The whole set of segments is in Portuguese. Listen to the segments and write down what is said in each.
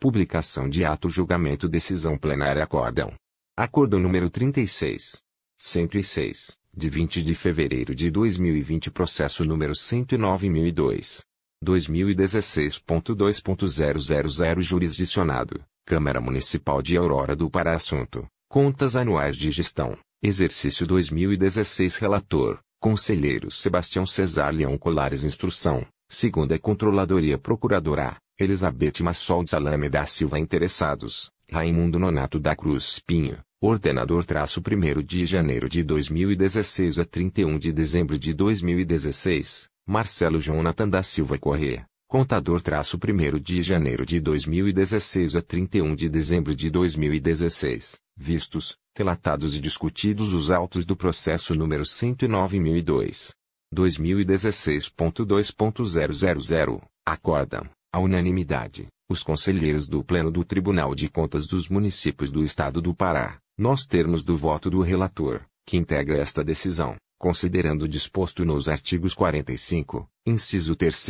Publicação de ato julgamento decisão plenária acórdão. Acórdão número 36. 106, de 20 de fevereiro de 2020 processo número 109.002. 2016.2.000 jurisdicionado, Câmara Municipal de Aurora do Pará Assunto, Contas Anuais de Gestão, Exercício 2016 Relator, Conselheiro Sebastião Cesar Leão Colares Instrução, Segunda Controladoria Procuradora, Elizabeth Massol Salame da Silva Interessados, Raimundo Nonato da Cruz Espinho, Ordenador traço 1 de janeiro de 2016 a 31 de dezembro de 2016, Marcelo Jonathan da Silva Corrêa, Contador traço 1 de janeiro de 2016 a 31 de dezembro de 2016, vistos, relatados e discutidos os autos do processo número 109.002. 2016.2.000, acordam, a unanimidade, os conselheiros do Pleno do Tribunal de Contas dos Municípios do Estado do Pará, nos termos do voto do relator, que integra esta decisão, considerando disposto nos artigos 45, inciso 3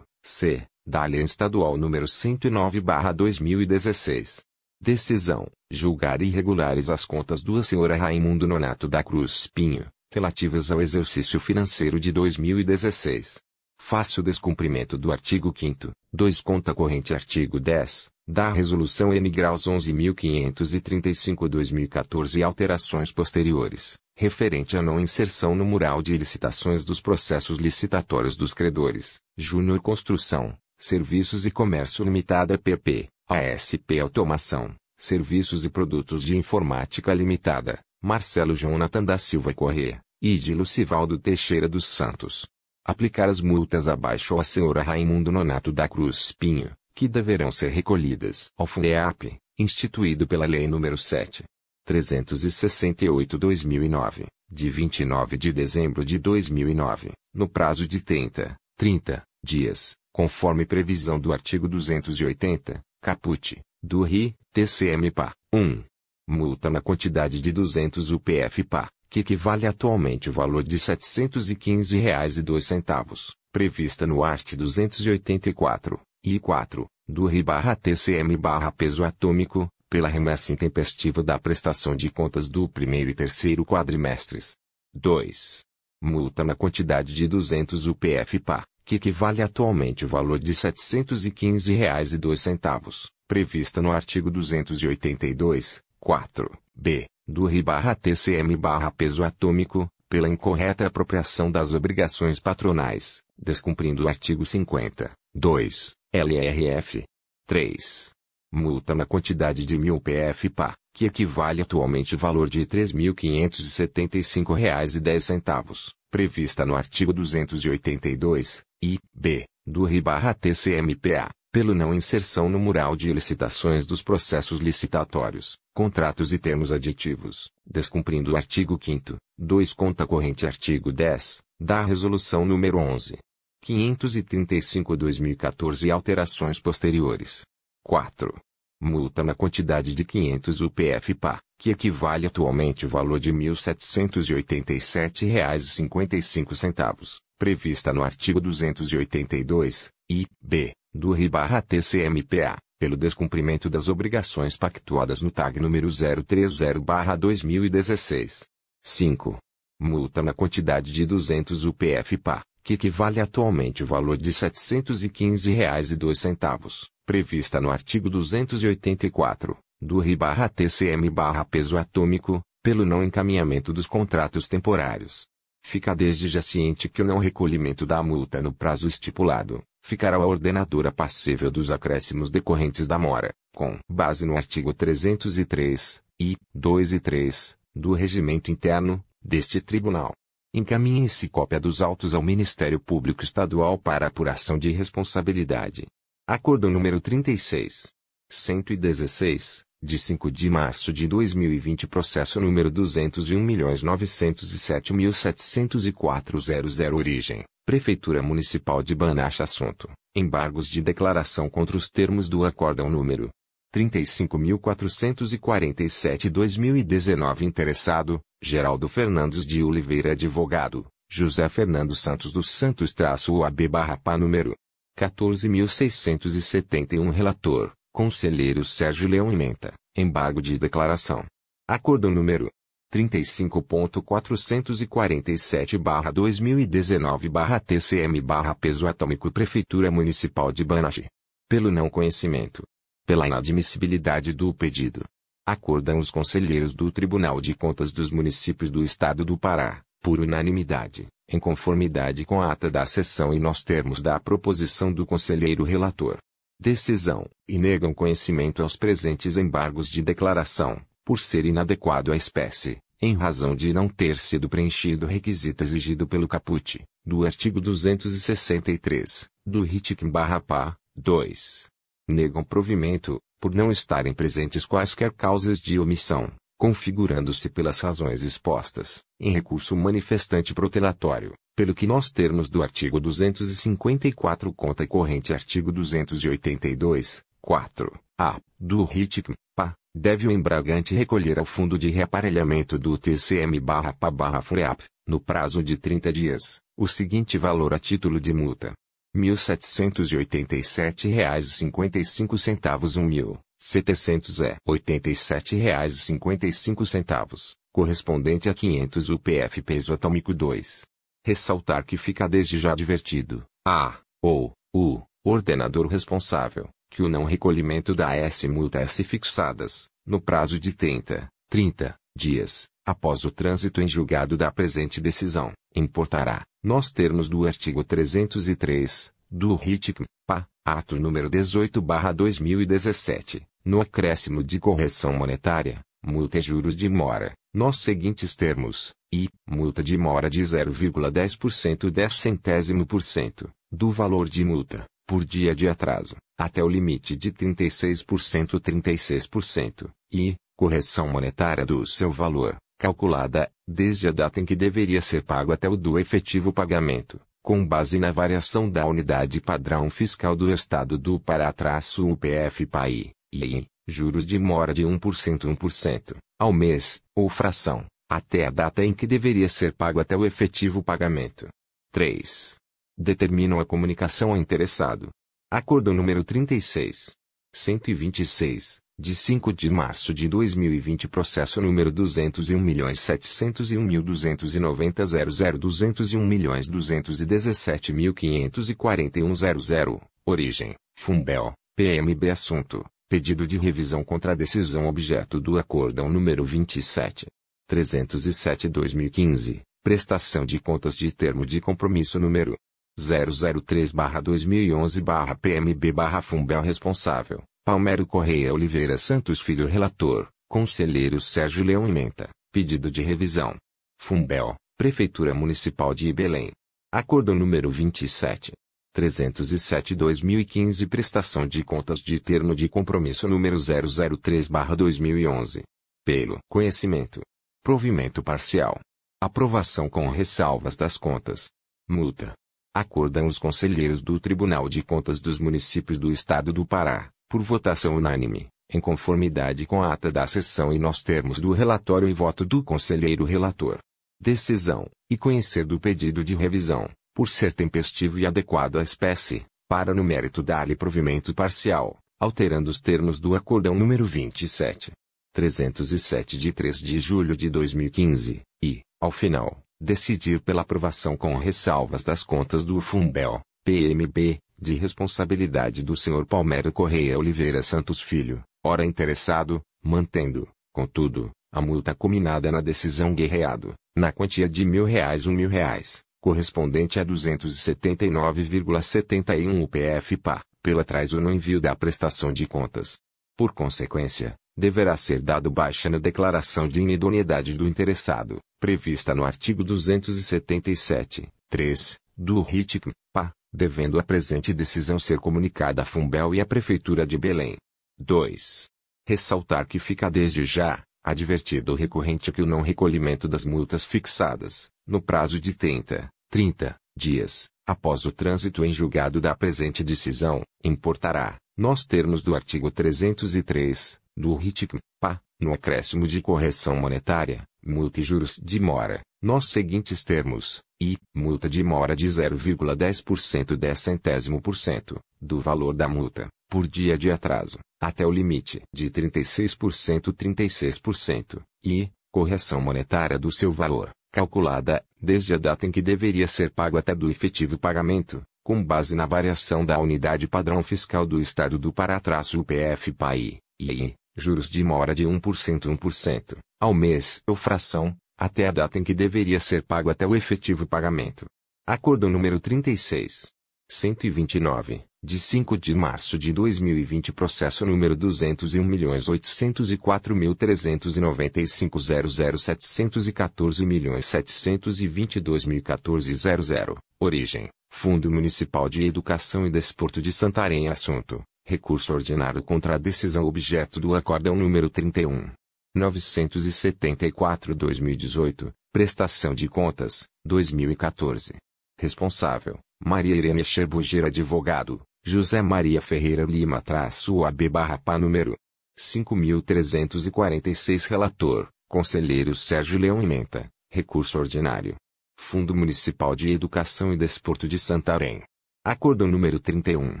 c, da Lei Estadual número 109/2016. Decisão: julgar irregulares as contas do senhora Raimundo Nonato da Cruz Espinho, relativas ao exercício financeiro de 2016. Fácil descumprimento do artigo 5 2 conta corrente artigo 10, da Resolução N graus 11.535-2014 e alterações posteriores, referente à não inserção no mural de licitações dos processos licitatórios dos credores, Júnior Construção, Serviços e Comércio Limitada PP, ASP Automação, Serviços e Produtos de Informática Limitada, Marcelo Jonathan da Silva Corrêa, e de Lucivaldo Teixeira dos Santos. Aplicar as multas abaixo à senhora Raimundo Nonato da Cruz Espinho, que deverão ser recolhidas ao FUNEAP, instituído pela Lei nº 7. 368-2009, de 29 de dezembro de 2009, no prazo de 30, 30 dias, conforme previsão do artigo 280, caput, do RI, TCM-PA, 1. Multa na quantidade de 200 UPF-PA, que equivale atualmente ao valor de R$ 715,02, prevista no art. 284, I 4, do RI-TCM-peso atômico, pela remessa intempestiva da prestação de contas do primeiro e terceiro quadrimestres. 2. Multa na quantidade de 200 UPF-PA, que equivale atualmente ao valor de R$ 715,02, prevista no artigo 282, 4, b, do RI-TCM-peso atômico, pela incorreta apropriação das obrigações patronais, descumprindo o artigo 50, 2, LRF. 3. Multa na quantidade de 1000 PF-PA, que equivale atualmente ao valor de R$ 3.575,10, prevista no artigo 282, I, B, do RI-TCM-PA, pelo não inserção no mural de licitações dos processos licitatórios, contratos e termos aditivos, descumprindo o artigo 5 2 conta corrente artigo 10, da Resolução nº 11. 535-2014 e alterações posteriores. 4. Multa na quantidade de 500 UPF-PA, que equivale atualmente ao valor de R$ 1.787,55, prevista no artigo 282, I, B, do RI-TCMPA, pelo descumprimento das obrigações pactuadas no TAG número 030-2016. 5. Multa na quantidade de 200 UPF-PA, que equivale atualmente ao valor de R$ 715,02, prevista no artigo 284, do RI-TCM-peso atômico, pelo não encaminhamento dos contratos temporários. Fica desde já ciente que o não recolhimento da multa no prazo estipulado, ficará a ordenadora passível dos acréscimos decorrentes da mora, com base no artigo 303, I, 2 e 3, do Regimento Interno, deste Tribunal. Encaminhe-se cópia dos autos ao Ministério Público Estadual para apuração de responsabilidade. Acordo número 36. 116, de 5 de março de 2020 processo número 201.907.704.00 origem, Prefeitura Municipal de Banacha assunto, embargos de declaração contra os termos do acórdão número 35.447-2019 interessado, Geraldo Fernandes de Oliveira advogado, José Fernando Santos dos Santos traço UAB barra pá número 14.671 relator, Conselheiro Sérgio Leão Ementa, embargo de declaração. Acordo número 35.447-2019-TCM- Peso Atômico Prefeitura Municipal de Banagi. Pelo não conhecimento. Pela inadmissibilidade do pedido. Acordam os conselheiros do Tribunal de Contas dos Municípios do Estado do Pará, por unanimidade, em conformidade com a ata da sessão e nos termos da proposição do conselheiro relator, decisão, e negam conhecimento aos presentes embargos de declaração, por ser inadequado à espécie, em razão de não ter sido preenchido o requisito exigido pelo caput, do artigo 263, do RITIC-PA, 2. Negam provimento, por não estarem presentes quaisquer causas de omissão, configurando-se pelas razões expostas, em recurso manifestante protelatório, pelo que nós termos do artigo 254 conta corrente artigo 282, 4, a, do RITIC, PA, deve o embragante recolher ao Fundo de Reaparelhamento do TCM-PA-FREAP, no prazo de 30 dias, o seguinte valor a título de multa. R$ 1.787,55 1 mil, 700 é R$ 87,55, correspondente a 500 UPF peso atômico 2. Ressaltar que fica desde já advertido, a, ou, o, ordenador responsável, que o não recolhimento da S multa S fixadas, no prazo de 30, 30 dias, após o trânsito em julgado da presente decisão, importará, nos termos do artigo 303, do RITIC, PA, ato número 18/2017, no acréscimo de correção monetária, multa e juros de mora, nos seguintes termos, e multa de mora de 0,10% 10 centésimo por cento do valor de multa, por dia de atraso, até o limite de 36% 36%, e correção monetária do seu valor, calculada, desde a data em que deveria ser pago até o do efetivo pagamento, com base na variação da unidade padrão fiscal do Estado do Pará-UPF-PAI, e, juros de mora de 1% 1%, ao mês, ou fração, até a data em que deveria ser pago até o efetivo pagamento. 3. Determinam a comunicação ao interessado. Acordo número 36. 126, de 5 de março de 2020 Processo número 201.701.201.217.541.00 Origem, Fumbel, PMB Assunto, pedido de revisão contra a decisão objeto do Acórdão número 27. 307-2015, prestação de contas de termo de compromisso número 003-2011-PMB-Fumbel responsável, Palmero Correia Oliveira Santos Filho relator, conselheiro Sérgio Leão Ementa, pedido de revisão. Fumbel, Prefeitura Municipal de Belém. Acordo número 27. 307-2015 Prestação de contas de termo de compromisso número 003-2011. Pelo conhecimento Provimento parcial. Aprovação com ressalvas das contas. Multa. Acordam os conselheiros do Tribunal de Contas dos Municípios do Estado do Pará, por votação unânime, em conformidade com a ata da sessão e nos termos do relatório e voto do conselheiro relator. Decisão, e conhecer do pedido de revisão, por ser tempestivo e adequado à espécie, para no mérito dar-lhe provimento parcial, alterando os termos do acordão número 27. 307 de 3 de julho de 2015, e, ao final, decidir pela aprovação com ressalvas das contas do Fumbel, PMB, de responsabilidade do Sr. Palmero Correia Oliveira Santos Filho, ora interessado, mantendo, contudo, a multa combinada na decisão guerreado, na quantia de mil reais um mil reais, correspondente a 279,71 UPF-PA, pelo atraso no envio da prestação de contas. Por consequência, deverá ser dado baixa na declaração de inidoneidade do interessado, prevista no artigo 277, 3, do RITIC, PA, devendo a presente decisão ser comunicada à Fumbel e à Prefeitura de Belém. 2. Ressaltar que fica desde já, advertido o recorrente que o não recolhimento das multas fixadas, no prazo de 30, 30 dias, após o trânsito em julgado da presente decisão, importará, nos termos do artigo 303, do RITIC, PA, no acréscimo de correção monetária, multa e juros de mora, nos seguintes termos, e, multa de mora de 0,10% 10 centésimo por cento, do valor da multa, por dia de atraso, até o limite de 36% 36%, e, correção monetária do seu valor, calculada, desde a data em que deveria ser pago até do efetivo pagamento, com base na variação da unidade padrão fiscal do Estado do Pará-UPF-PAI, e, juros de mora de 1% 1%, ao mês ou fração, até a data em que deveria ser pago até o efetivo pagamento. Acordo número 36. 129, de 5 de março de 2020 processo número 201.804.395.00714.722.014 origem, Fundo Municipal de Educação e Desporto de Santarém assunto, recurso ordinário contra a decisão objeto do acórdão número 31. 974-2018, prestação de contas, 2014. Responsável, Maria Irene Cherbuger advogado, José Maria Ferreira Lima traço AB barra pá número 5.346 relator, Conselheiro Sérgio Leão Imenta, recurso ordinário. Fundo Municipal de Educação e Desporto de Santarém. Acordo número 31.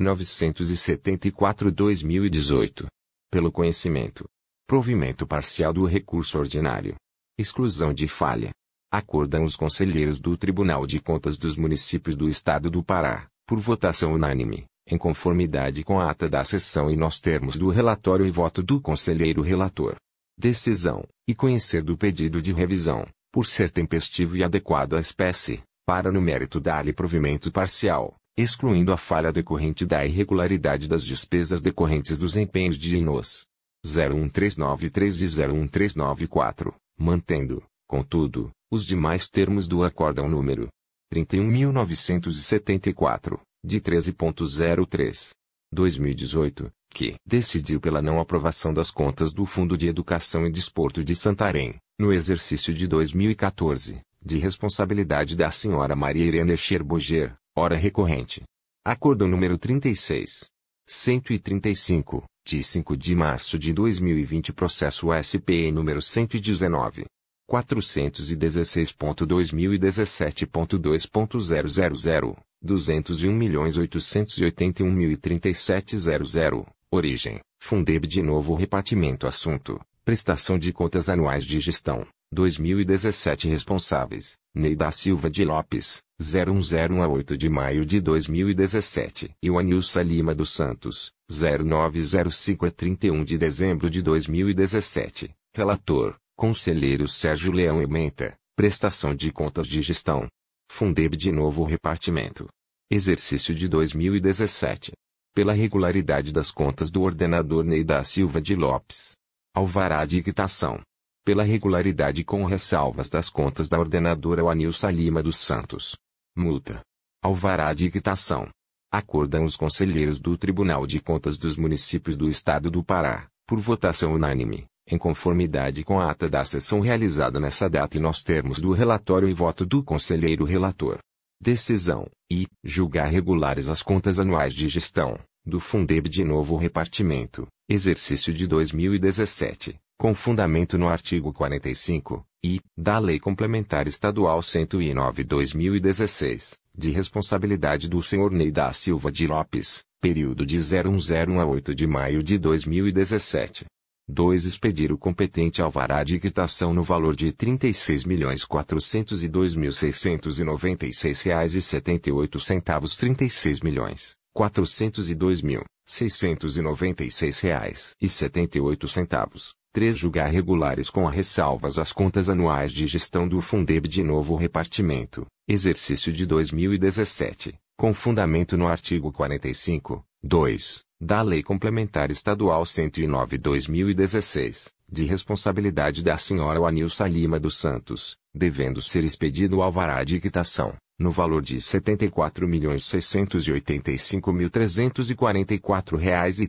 974-2018. Pelo conhecimento. Provimento parcial do recurso ordinário. Exclusão de falha. Acordam os conselheiros do Tribunal de Contas dos Municípios do Estado do Pará, por votação unânime, em conformidade com a ata da sessão e nos termos do relatório e voto do conselheiro relator. Decisão, e conhecer do pedido de revisão, por ser tempestivo e adequado à espécie, para no mérito dar-lhe provimento parcial, excluindo a falha decorrente da irregularidade das despesas decorrentes dos empenhos de INOS 01393 e 01394, mantendo, contudo, os demais termos do acórdão número 31.974, de 13.03. 2018, que decidiu pela não aprovação das contas do Fundo de Educação e Desporto de Santarém, no exercício de 2014, de responsabilidade da senhora Maria Irene Scherboger, hora recorrente. Acordo número 36. 135, de 5 de março de 2020 Processo SPE número 119. 416.2017.2.000, 201.881.037.00, origem, Fundeb de novo repartimento assunto, prestação de contas anuais de gestão, 2017 responsáveis, Neida Silva de Lopes, 0101 a 8 de maio de 2017 e o Anilsa Lima dos Santos, 0905 a 31 de dezembro de 2017, relator, Conselheiro Sérgio Leão Ementa, Prestação de Contas de Gestão. Fundeb de novo repartimento. Exercício de 2017. Pela regularidade das contas do ordenador Neida Silva de Lopes. Alvará de quitação. Pela regularidade com ressalvas das contas da ordenadora Wanilsa Lima dos Santos. Multa. Alvará de quitação. Acordam os conselheiros do Tribunal de Contas dos Municípios do Estado do Pará, por votação unânime, em conformidade com a ata da sessão realizada nessa data e nos termos do relatório e voto do conselheiro relator. Decisão, e, julgar regulares as contas anuais de gestão, do Fundeb de novo repartimento, exercício de 2017, com fundamento no artigo 45, e, da Lei Complementar Estadual 109-2016, de responsabilidade do Sr. Ney da Silva de Lopes, período de 0101 a 8 de maio de 2017. 2. Expedir o competente alvará de quitação no valor de R$ 36.402.696,78 R$ 36.696,78 3. Julgar regulares com a ressalvas as contas anuais de gestão do Fundeb de novo repartimento, exercício de 2017, com fundamento no artigo 45, 2, da Lei Complementar Estadual 109/2016, de responsabilidade da senhora Wanilsa Lima dos Santos, devendo ser expedido o alvará de quitação, no valor de R$ 74.685.344,03, R$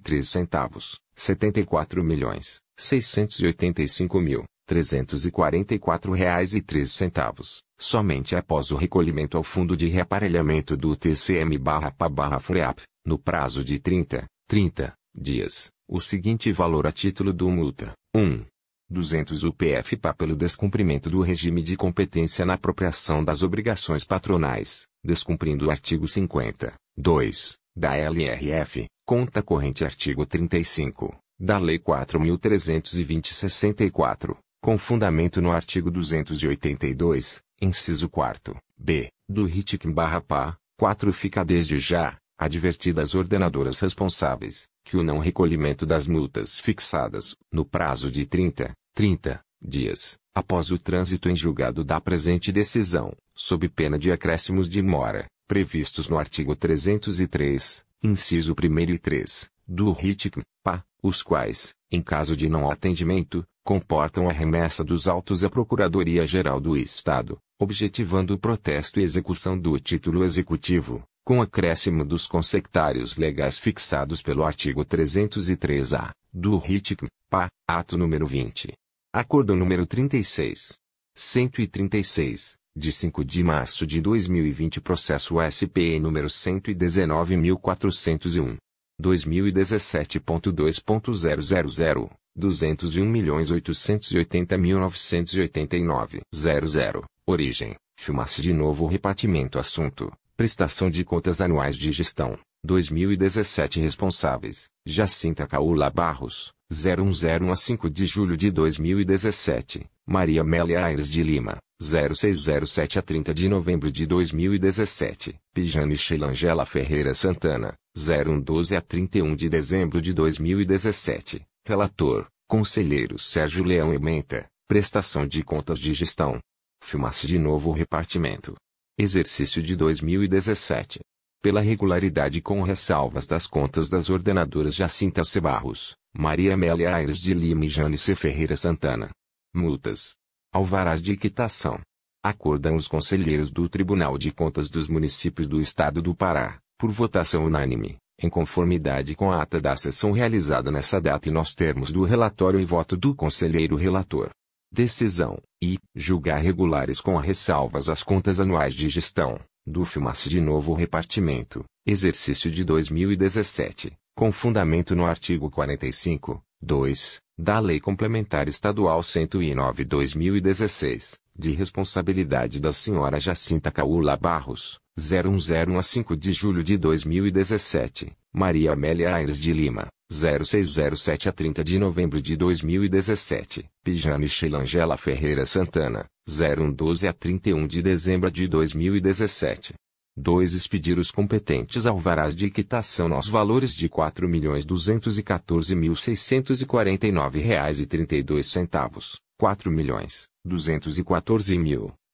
74.000. 685.344 reais e 13 centavos, somente após o recolhimento ao Fundo de Reaparelhamento do TCM/PA/FREAP, no prazo de 30, 30 dias, o seguinte valor a título do multa: 1. 200 UPF PA pelo descumprimento do regime de competência na apropriação das obrigações patronais, descumprindo o artigo 50, 2, da LRF, conta corrente artigo 35 da Lei 4.320-64, com fundamento no artigo 282, inciso 4, b, do RITIC-PA, 4 fica desde já, advertidas ordenadoras responsáveis, que o não recolhimento das multas fixadas, no prazo de 30, 30 dias, após o trânsito em julgado da presente decisão, sob pena de acréscimos de mora, previstos no artigo 303, inciso 1 e 3, do RITIC, PA, os quais, em caso de não atendimento, comportam a remessa dos autos à Procuradoria-Geral do Estado, objetivando o protesto e execução do título executivo, com acréscimo dos consectários legais fixados pelo artigo 303-A, do RITIC, PA, ato número 20. Acordo número 36. 136, de 5 de março de 2020 Processo SPE número 119.401. 2017.2.000, 201.880.989. 00. Origem, filmasse de novo repartimento assunto, prestação de contas anuais de gestão, 2017 responsáveis, Jacinta Caula Barros, 0101 a 5 de julho de 2017, Maria Amélia Aires de Lima, 0607 a 30 de novembro de 2017. Pijane Sheilangela Ferreira Santana, 0112 a 31 de dezembro de 2017. Relator, Conselheiro Sérgio Leão Ementa, Prestação de Contas de Gestão. Filmasse de novo repartimento. Exercício de 2017. Pela regularidade com ressalvas das contas das ordenadoras Jacinta C. Barros, Maria Amélia Aires de Lima e Janice Ferreira Santana multas, alvarás de quitação. Acordam os conselheiros do Tribunal de Contas dos Municípios do Estado do Pará, por votação unânime, em conformidade com a ata da sessão realizada nessa data e nos termos do relatório e voto do conselheiro relator. Decisão, e, julgar regulares com ressalvas as contas anuais de gestão, do FIMAS de novo repartimento, exercício de 2017, com fundamento no artigo 45, 2, da Lei Complementar Estadual 109/2016, de responsabilidade da senhora Jacinta Caula Barros, 0101 a 5 de julho de 2017, Maria Amélia Aires de Lima, 0607 a 30 de novembro de 2017, Pijane Sheilangela Ferreira Santana, 0112 a 31 de dezembro de 2017. 2. Expedir os competentes alvarás de quitação nos valores de R$ 4.214.649,32, R$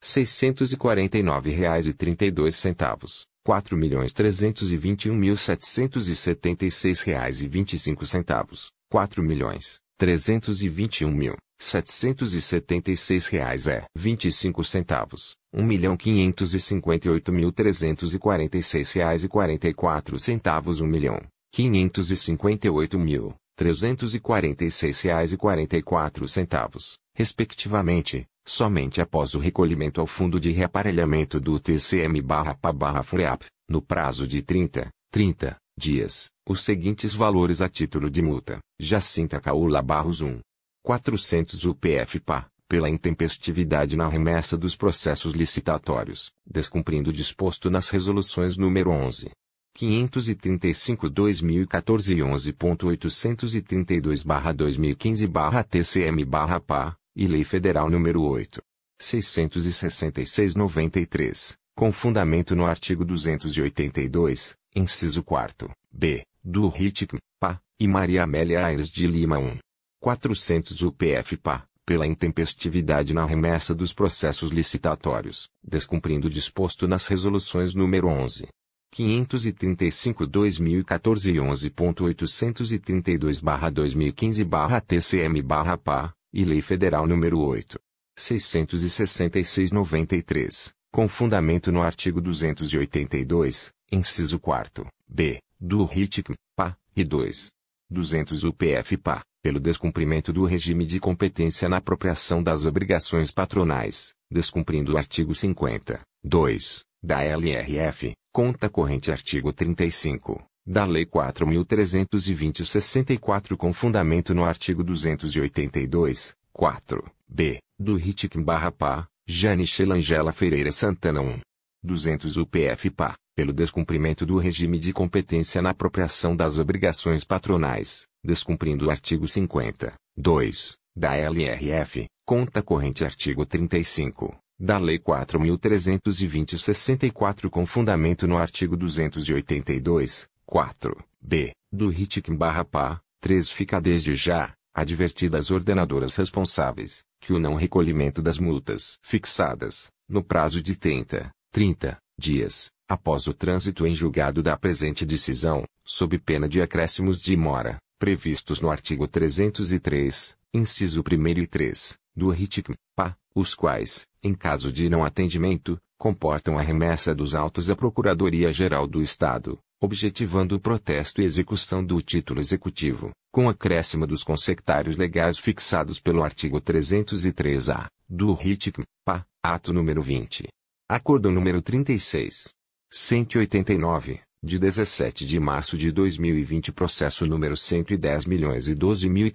4.214.649,32, R$ 4.321.776,25, R$ 4.321.000. setecentos e setenta e seis reais é vinte e cinco centavos, um milhão quinhentos e cinquenta e oito mil trezentos e quarenta e seis reais e quarenta e quatro centavos um milhão quinhentos e cinquenta e oito mil trezentos e quarenta e seis reais e quarenta e quatro centavos, respectivamente, somente após o recolhimento ao fundo de reaparelhamento do TCM/PA/FREAP, no prazo de 30, 30 dias, os seguintes valores a título de multa: Jacinta Caula Barros 1, 400 UPF-PA, pela intempestividade na remessa dos processos licitatórios, descumprindo o disposto nas resoluções número 11. 535 2014 e 11.832-2015-TCM-PA, e Lei Federal número 8. 666-93, com fundamento no artigo 282, inciso 4, b, do RITIC, PA, e Maria Amélia Aires de Lima 1. 400 UPF-PA, pela intempestividade na remessa dos processos licitatórios, descumprindo o disposto nas resoluções número 11. 535 2014 e 11.832-2015-TCM-PA, e Lei Federal número 8. 666-93, com fundamento no artigo 282, inciso 4, b, do RITIC, PA, e 2. 200 UPF-PA, pelo descumprimento do regime de competência na apropriação das obrigações patronais, descumprindo o artigo 50, 2, da LRF, conta corrente artigo 35, da Lei 4.320-64 com fundamento no artigo 282, 4, b, do RITIC-PA, Jane Angela Ferreira Santana 1. 200 UPF-PA, pelo descumprimento do regime de competência na apropriação das obrigações patronais, descumprindo o artigo 50, 2, da LRF, conta corrente artigo 35, da Lei 4.320-64 com fundamento no artigo 282, 4, b, do RITIC-PA, 3 fica desde já, advertidas ordenadoras responsáveis, que o não recolhimento das multas fixadas, no prazo de 30, 30 dias, após o trânsito em julgado da presente decisão, sob pena de acréscimos de mora, previstos no artigo 303, inciso 1 e 3, do RITIC-PA, os quais, em caso de não atendimento, comportam a remessa dos autos à Procuradoria-Geral do Estado, objetivando o protesto e execução do título executivo, com acréscimo dos consectários legais fixados pelo artigo 303-A, do RITIC-PA, ato número 20. Acordo número 36. 189, de 17 de março de 2020 processo número 110 milhões 12 mil e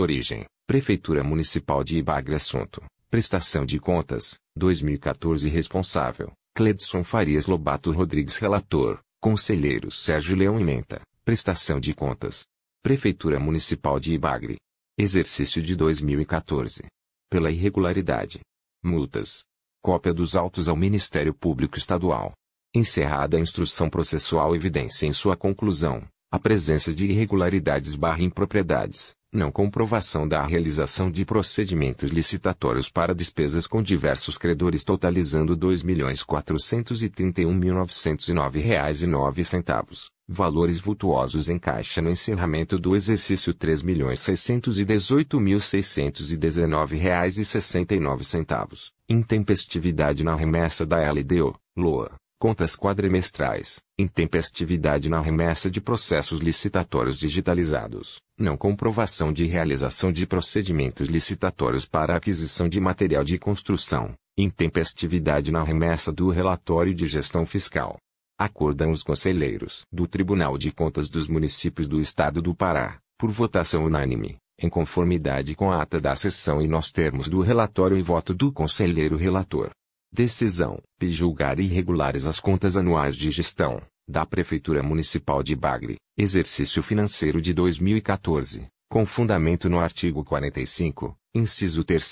origem, Prefeitura Municipal de Ibagre assunto, prestação de contas, 2014 responsável, Cledson Farias Lobato Rodrigues relator, Conselheiro Sérgio Leão Imenta, prestação de contas. Prefeitura Municipal de Ibagre. Exercício de 2014. Pela irregularidade. Multas. Cópia dos autos ao Ministério Público Estadual. Encerrada a instrução processual evidência em sua conclusão, a presença de irregularidades barra impropriedades, não comprovação da realização de procedimentos licitatórios para despesas com diversos credores totalizando R$ 2.431.909,09, valores vultuosos em caixa no encerramento do exercício R$ 3.618.619,69, intempestividade na remessa da LDO, LOA, contas quadrimestrais, intempestividade na remessa de processos licitatórios digitalizados, não comprovação de realização de procedimentos licitatórios para aquisição de material de construção, intempestividade na remessa do relatório de gestão fiscal. Acordam os conselheiros do Tribunal de Contas dos Municípios do Estado do Pará, por votação unânime, em conformidade com a ata da sessão e nos termos do relatório e voto do conselheiro relator Decisão: julgar irregulares as contas anuais de gestão da Prefeitura Municipal de Bagre, exercício financeiro de 2014, com fundamento no artigo 45, inciso 3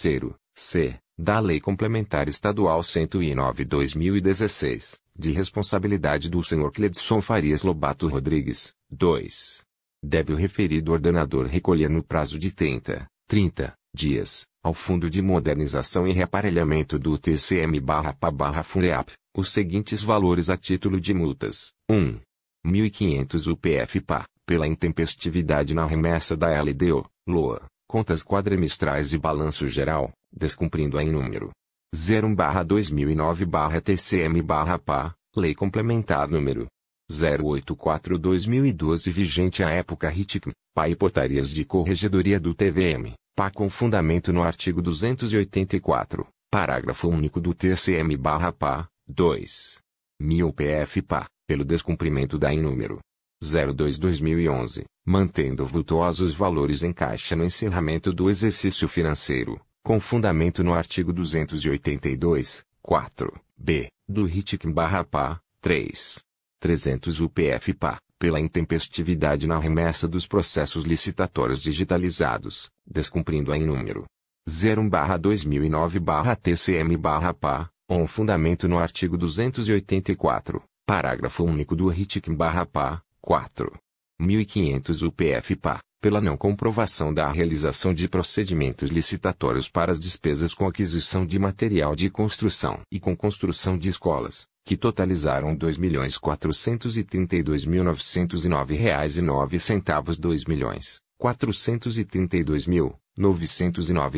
c, da Lei Complementar Estadual 109/2016, de responsabilidade do Sr. Cledson Farias Lobato Rodrigues, 2. Deve o referido ordenador recolher no prazo de 30, 30 dias, ao Fundo de Modernização e Reaparelhamento do TCM-PA-FUNEAP, os seguintes valores a título de multas. 1. 1.500 UPF-PA, pela intempestividade na remessa da LDO, LOA, contas quadrimestrais e balanço geral, descumprindo a em número 01-2009-TCM-PA, Lei Complementar número 084-2012 vigente à época RITIC, PA e portarias de corregedoria do TVM, PA com fundamento no artigo 284, parágrafo único do TCM-PA, 2. 1000 PF-PA, pelo descumprimento da número 02-2011, mantendo vultuosos valores em caixa no encerramento do exercício financeiro, com fundamento no artigo 282, 4, b, do RITIC-PA, 3. 300 UPF-PA, pela intempestividade na remessa dos processos licitatórios digitalizados, descumprindo a em número 0/2009/TCM/PA, um fundamento no artigo 284, parágrafo único do RITIC/PA, 4. 1500 UPF-PA, pela não comprovação da realização de procedimentos licitatórios para as despesas com aquisição de material de construção e com construção de escolas, que totalizaram R$ 2.432.909,09 2 milhões,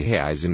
reais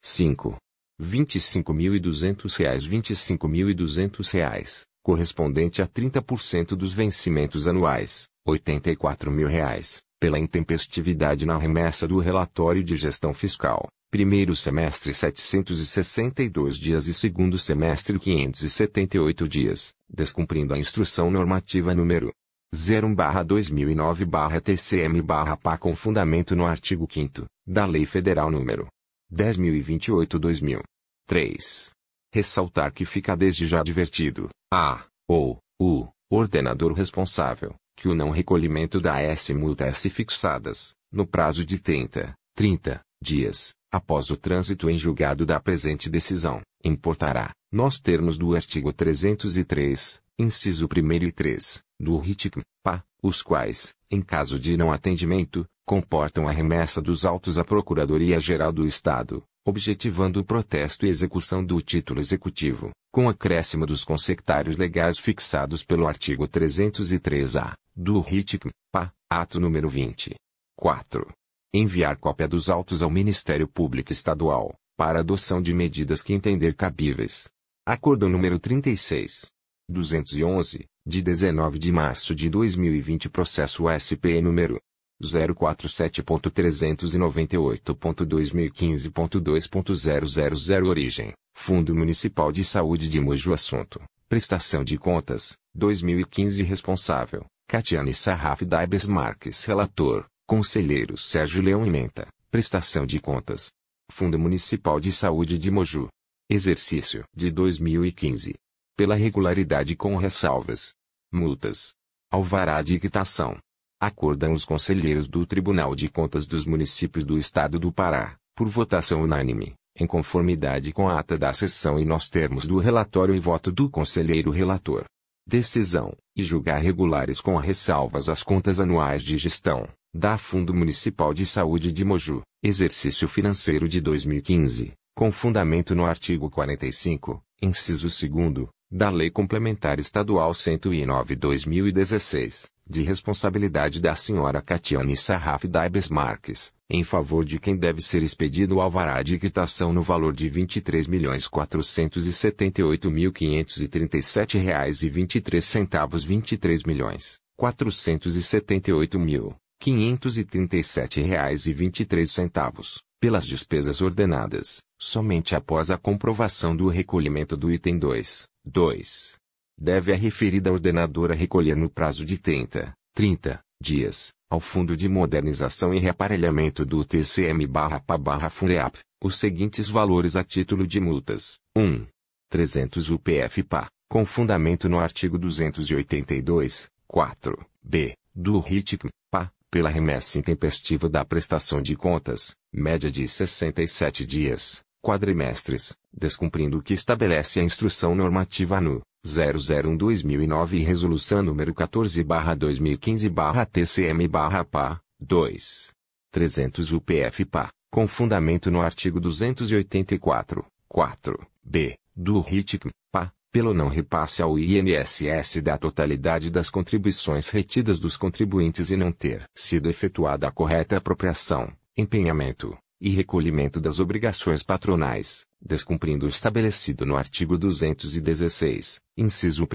5. 25.200 reais 25.200 reais, correspondente a 30% dos vencimentos anuais, 84 mil reais, pela intempestividade na remessa do relatório de gestão fiscal, primeiro semestre 762 dias e segundo semestre 578 dias, descumprindo a instrução normativa número 01/2009/TCM/PA com fundamento no artigo 5 da Lei Federal número 10.028/2000. 3. Ressaltar que fica desde já advertido A. Ou, o, ordenador responsável, que o não recolhimento da S multas fixadas, no prazo de 30, 30 dias, após o trânsito em julgado da presente decisão, importará, nos termos do artigo 303, inciso 1 e 3, do RITIC, PA, os quais, em caso de não atendimento, comportam a remessa dos autos à Procuradoria-Geral do Estado, objetivando o protesto e execução do título executivo, com acréscimo dos consectários legais fixados pelo artigo 303-A, do RITIC, PA, ato número 20. 4. Enviar cópia dos autos ao Ministério Público Estadual, para adoção de medidas que entender cabíveis. Acordo número 36. 211, de 19 de março de 2020 Processo SPE número 047.398.2015.2.0000 Origem, Fundo Municipal de Saúde de Mojo Assunto, Prestação de Contas, 2015 Responsável, Catiane Sarraf Daibes Marques Relator, Conselheiro Sérgio Leão Imenta, Prestação de Contas. Fundo Municipal de Saúde de Moju. Exercício de 2015. Pela regularidade com ressalvas. Multas. Alvará de quitação. Acordam os conselheiros do Tribunal de Contas dos Municípios do Estado do Pará, por votação unânime, em conformidade com a ata da sessão e nos termos do relatório e voto do conselheiro relator. Decisão, e julgar regulares com ressalvas as contas anuais de gestão, da Fundo Municipal de Saúde de Moju, exercício financeiro de 2015, com fundamento no artigo 45, inciso 2 da Lei Complementar Estadual 109/2016, de responsabilidade da senhora Catiane Sarraf Daibes Marques, em favor de quem deve ser expedido o alvará de quitação no valor de 23.478.537,23 reais e 23 centavos 23 milhões, 478 mil, 537 reais e 23 centavos, pelas despesas ordenadas, somente após a comprovação do recolhimento do item 2, 2. Deve a referida ordenadora recolher no prazo de 30, 30 dias, ao Fundo de Modernização e Reaparelhamento do TCM-PA-FUNEAP, os seguintes valores a título de multas. 1. 300 UPF-PA, com fundamento no artigo 282, 4, b, do RITIC-PA, pela remessa intempestiva da prestação de contas, média de 67 dias, quadrimestres, descumprindo o que estabelece a instrução normativa no 001-2009 e resolução número 14-2015-TCM-PA, 2. 300 UPF-PA, com fundamento no artigo 284, 4, b, do RITIC-PA, pelo não repasse ao INSS da totalidade das contribuições retidas dos contribuintes e não ter sido efetuada a correta apropriação, empenhamento e recolhimento das obrigações patronais, descumprindo o estabelecido no artigo 216, inciso 1,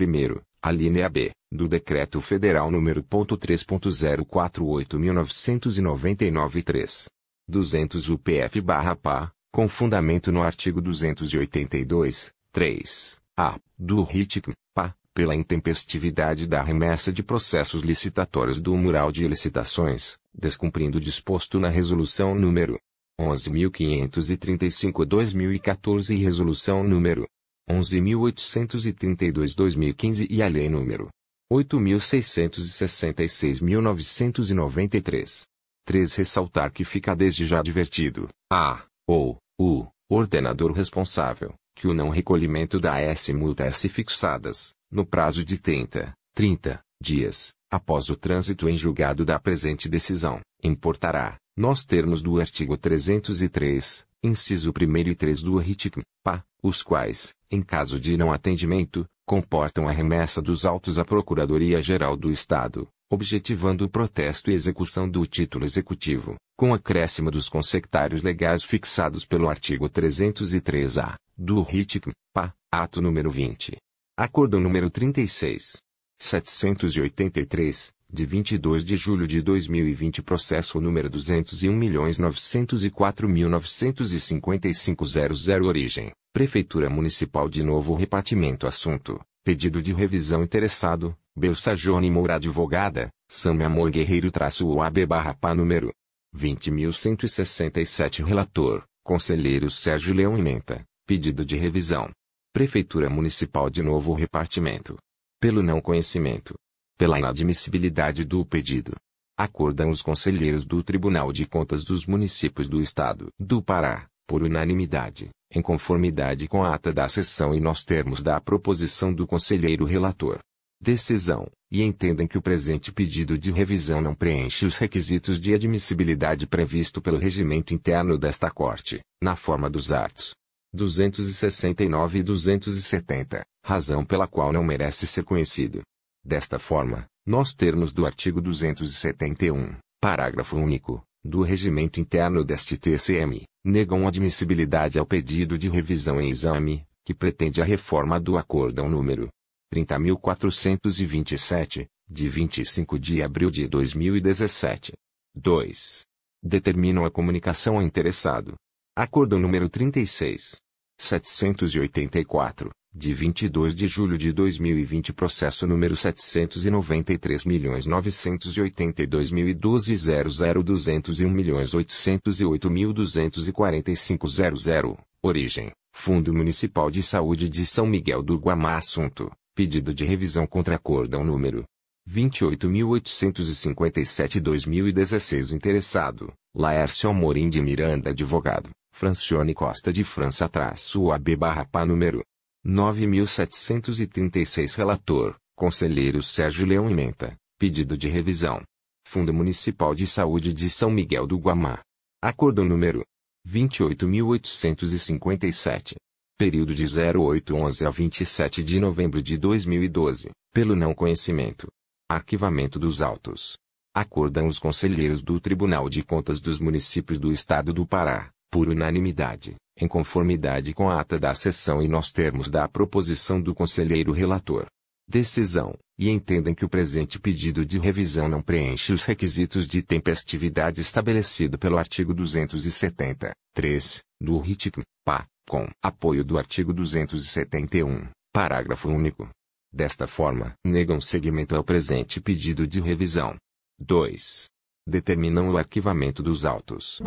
a linha B, do Decreto Federal número 3.048.1999-3. 200 UPF-PA, com fundamento no artigo 282, 3. A. Do RITIC-PA, pela intempestividade da remessa de processos licitatórios do mural de licitações, descumprindo o disposto na Resolução número 11.535-2014 e Resolução número 11.832-2015 e a Lei número 8.666.993. 3. Ressaltar que fica desde já advertido, a, ou, o, ordenador responsável, que o não recolhimento da S multas fixadas, no prazo de 30, 30 dias, após o trânsito em julgado da presente decisão, importará, nos termos do artigo 303, inciso 1 e 3 do RITIC, PA, os quais, em caso de não atendimento, comportam a remessa dos autos à Procuradoria-Geral do Estado, objetivando o protesto e execução do título executivo, com acréscimo dos consectários legais fixados pelo artigo 303-A, do RITIC, PA, ato número 20. Acordo número 36. 783, de 22 de julho de 2020 processo número 201.904.955.00 Origem, Prefeitura Municipal de Novo Repartimento Assunto, pedido de revisão interessado, Belsa Jone Moura Advogada, Sam Amor Guerreiro traço OAB barra pá número 20.167 Relator, Conselheiro Sérgio Leão Imenta, pedido de revisão. Prefeitura Municipal de novo repartimento. Pelo não conhecimento. Pela inadmissibilidade do pedido. Acordam os conselheiros do Tribunal de Contas dos Municípios do Estado do Pará, por unanimidade, em conformidade com a ata da sessão e nos termos da proposição do conselheiro relator. Decisão, e entendem que o presente pedido de revisão não preenche os requisitos de admissibilidade previsto pelo regimento interno desta Corte, na forma dos atos 269 e 270, razão pela qual não merece ser conhecido. Desta forma, nos termos do artigo 271, parágrafo único, do regimento interno deste TCM, negam admissibilidade ao pedido de revisão em exame, que pretende a reforma do Acórdão número 30.427, de 25 de abril de 2017. 2. Determinam a comunicação ao interessado. Acordo número 36. 784, de 22 de julho de 2020 processo número 793.982.00201.808.245.00, origem, Fundo Municipal de Saúde de São Miguel do Guamá assunto, pedido de revisão contra acórdão número 28.857-2016 interessado, Laércio Amorim de Miranda advogado, Francione Costa de França traço AB barra pá número 9736 relator, conselheiro Sérgio Leão Imenta, pedido de revisão. Fundo Municipal de Saúde de São Miguel do Guamá. Acordo número 28.857. Período de 0811 a 27 de novembro de 2012, pelo não conhecimento. Arquivamento dos autos. Acordam os conselheiros do Tribunal de Contas dos Municípios do Estado do Pará, por unanimidade, em conformidade com a ata da sessão e nos termos da proposição do conselheiro relator. Decisão, e entendem que o presente pedido de revisão não preenche os requisitos de tempestividade estabelecido pelo artigo 270, 3, do RITICM, PA, com apoio do artigo 271, parágrafo único. Desta forma, negam seguimento ao presente pedido de revisão. 2. Determinam o arquivamento dos autos.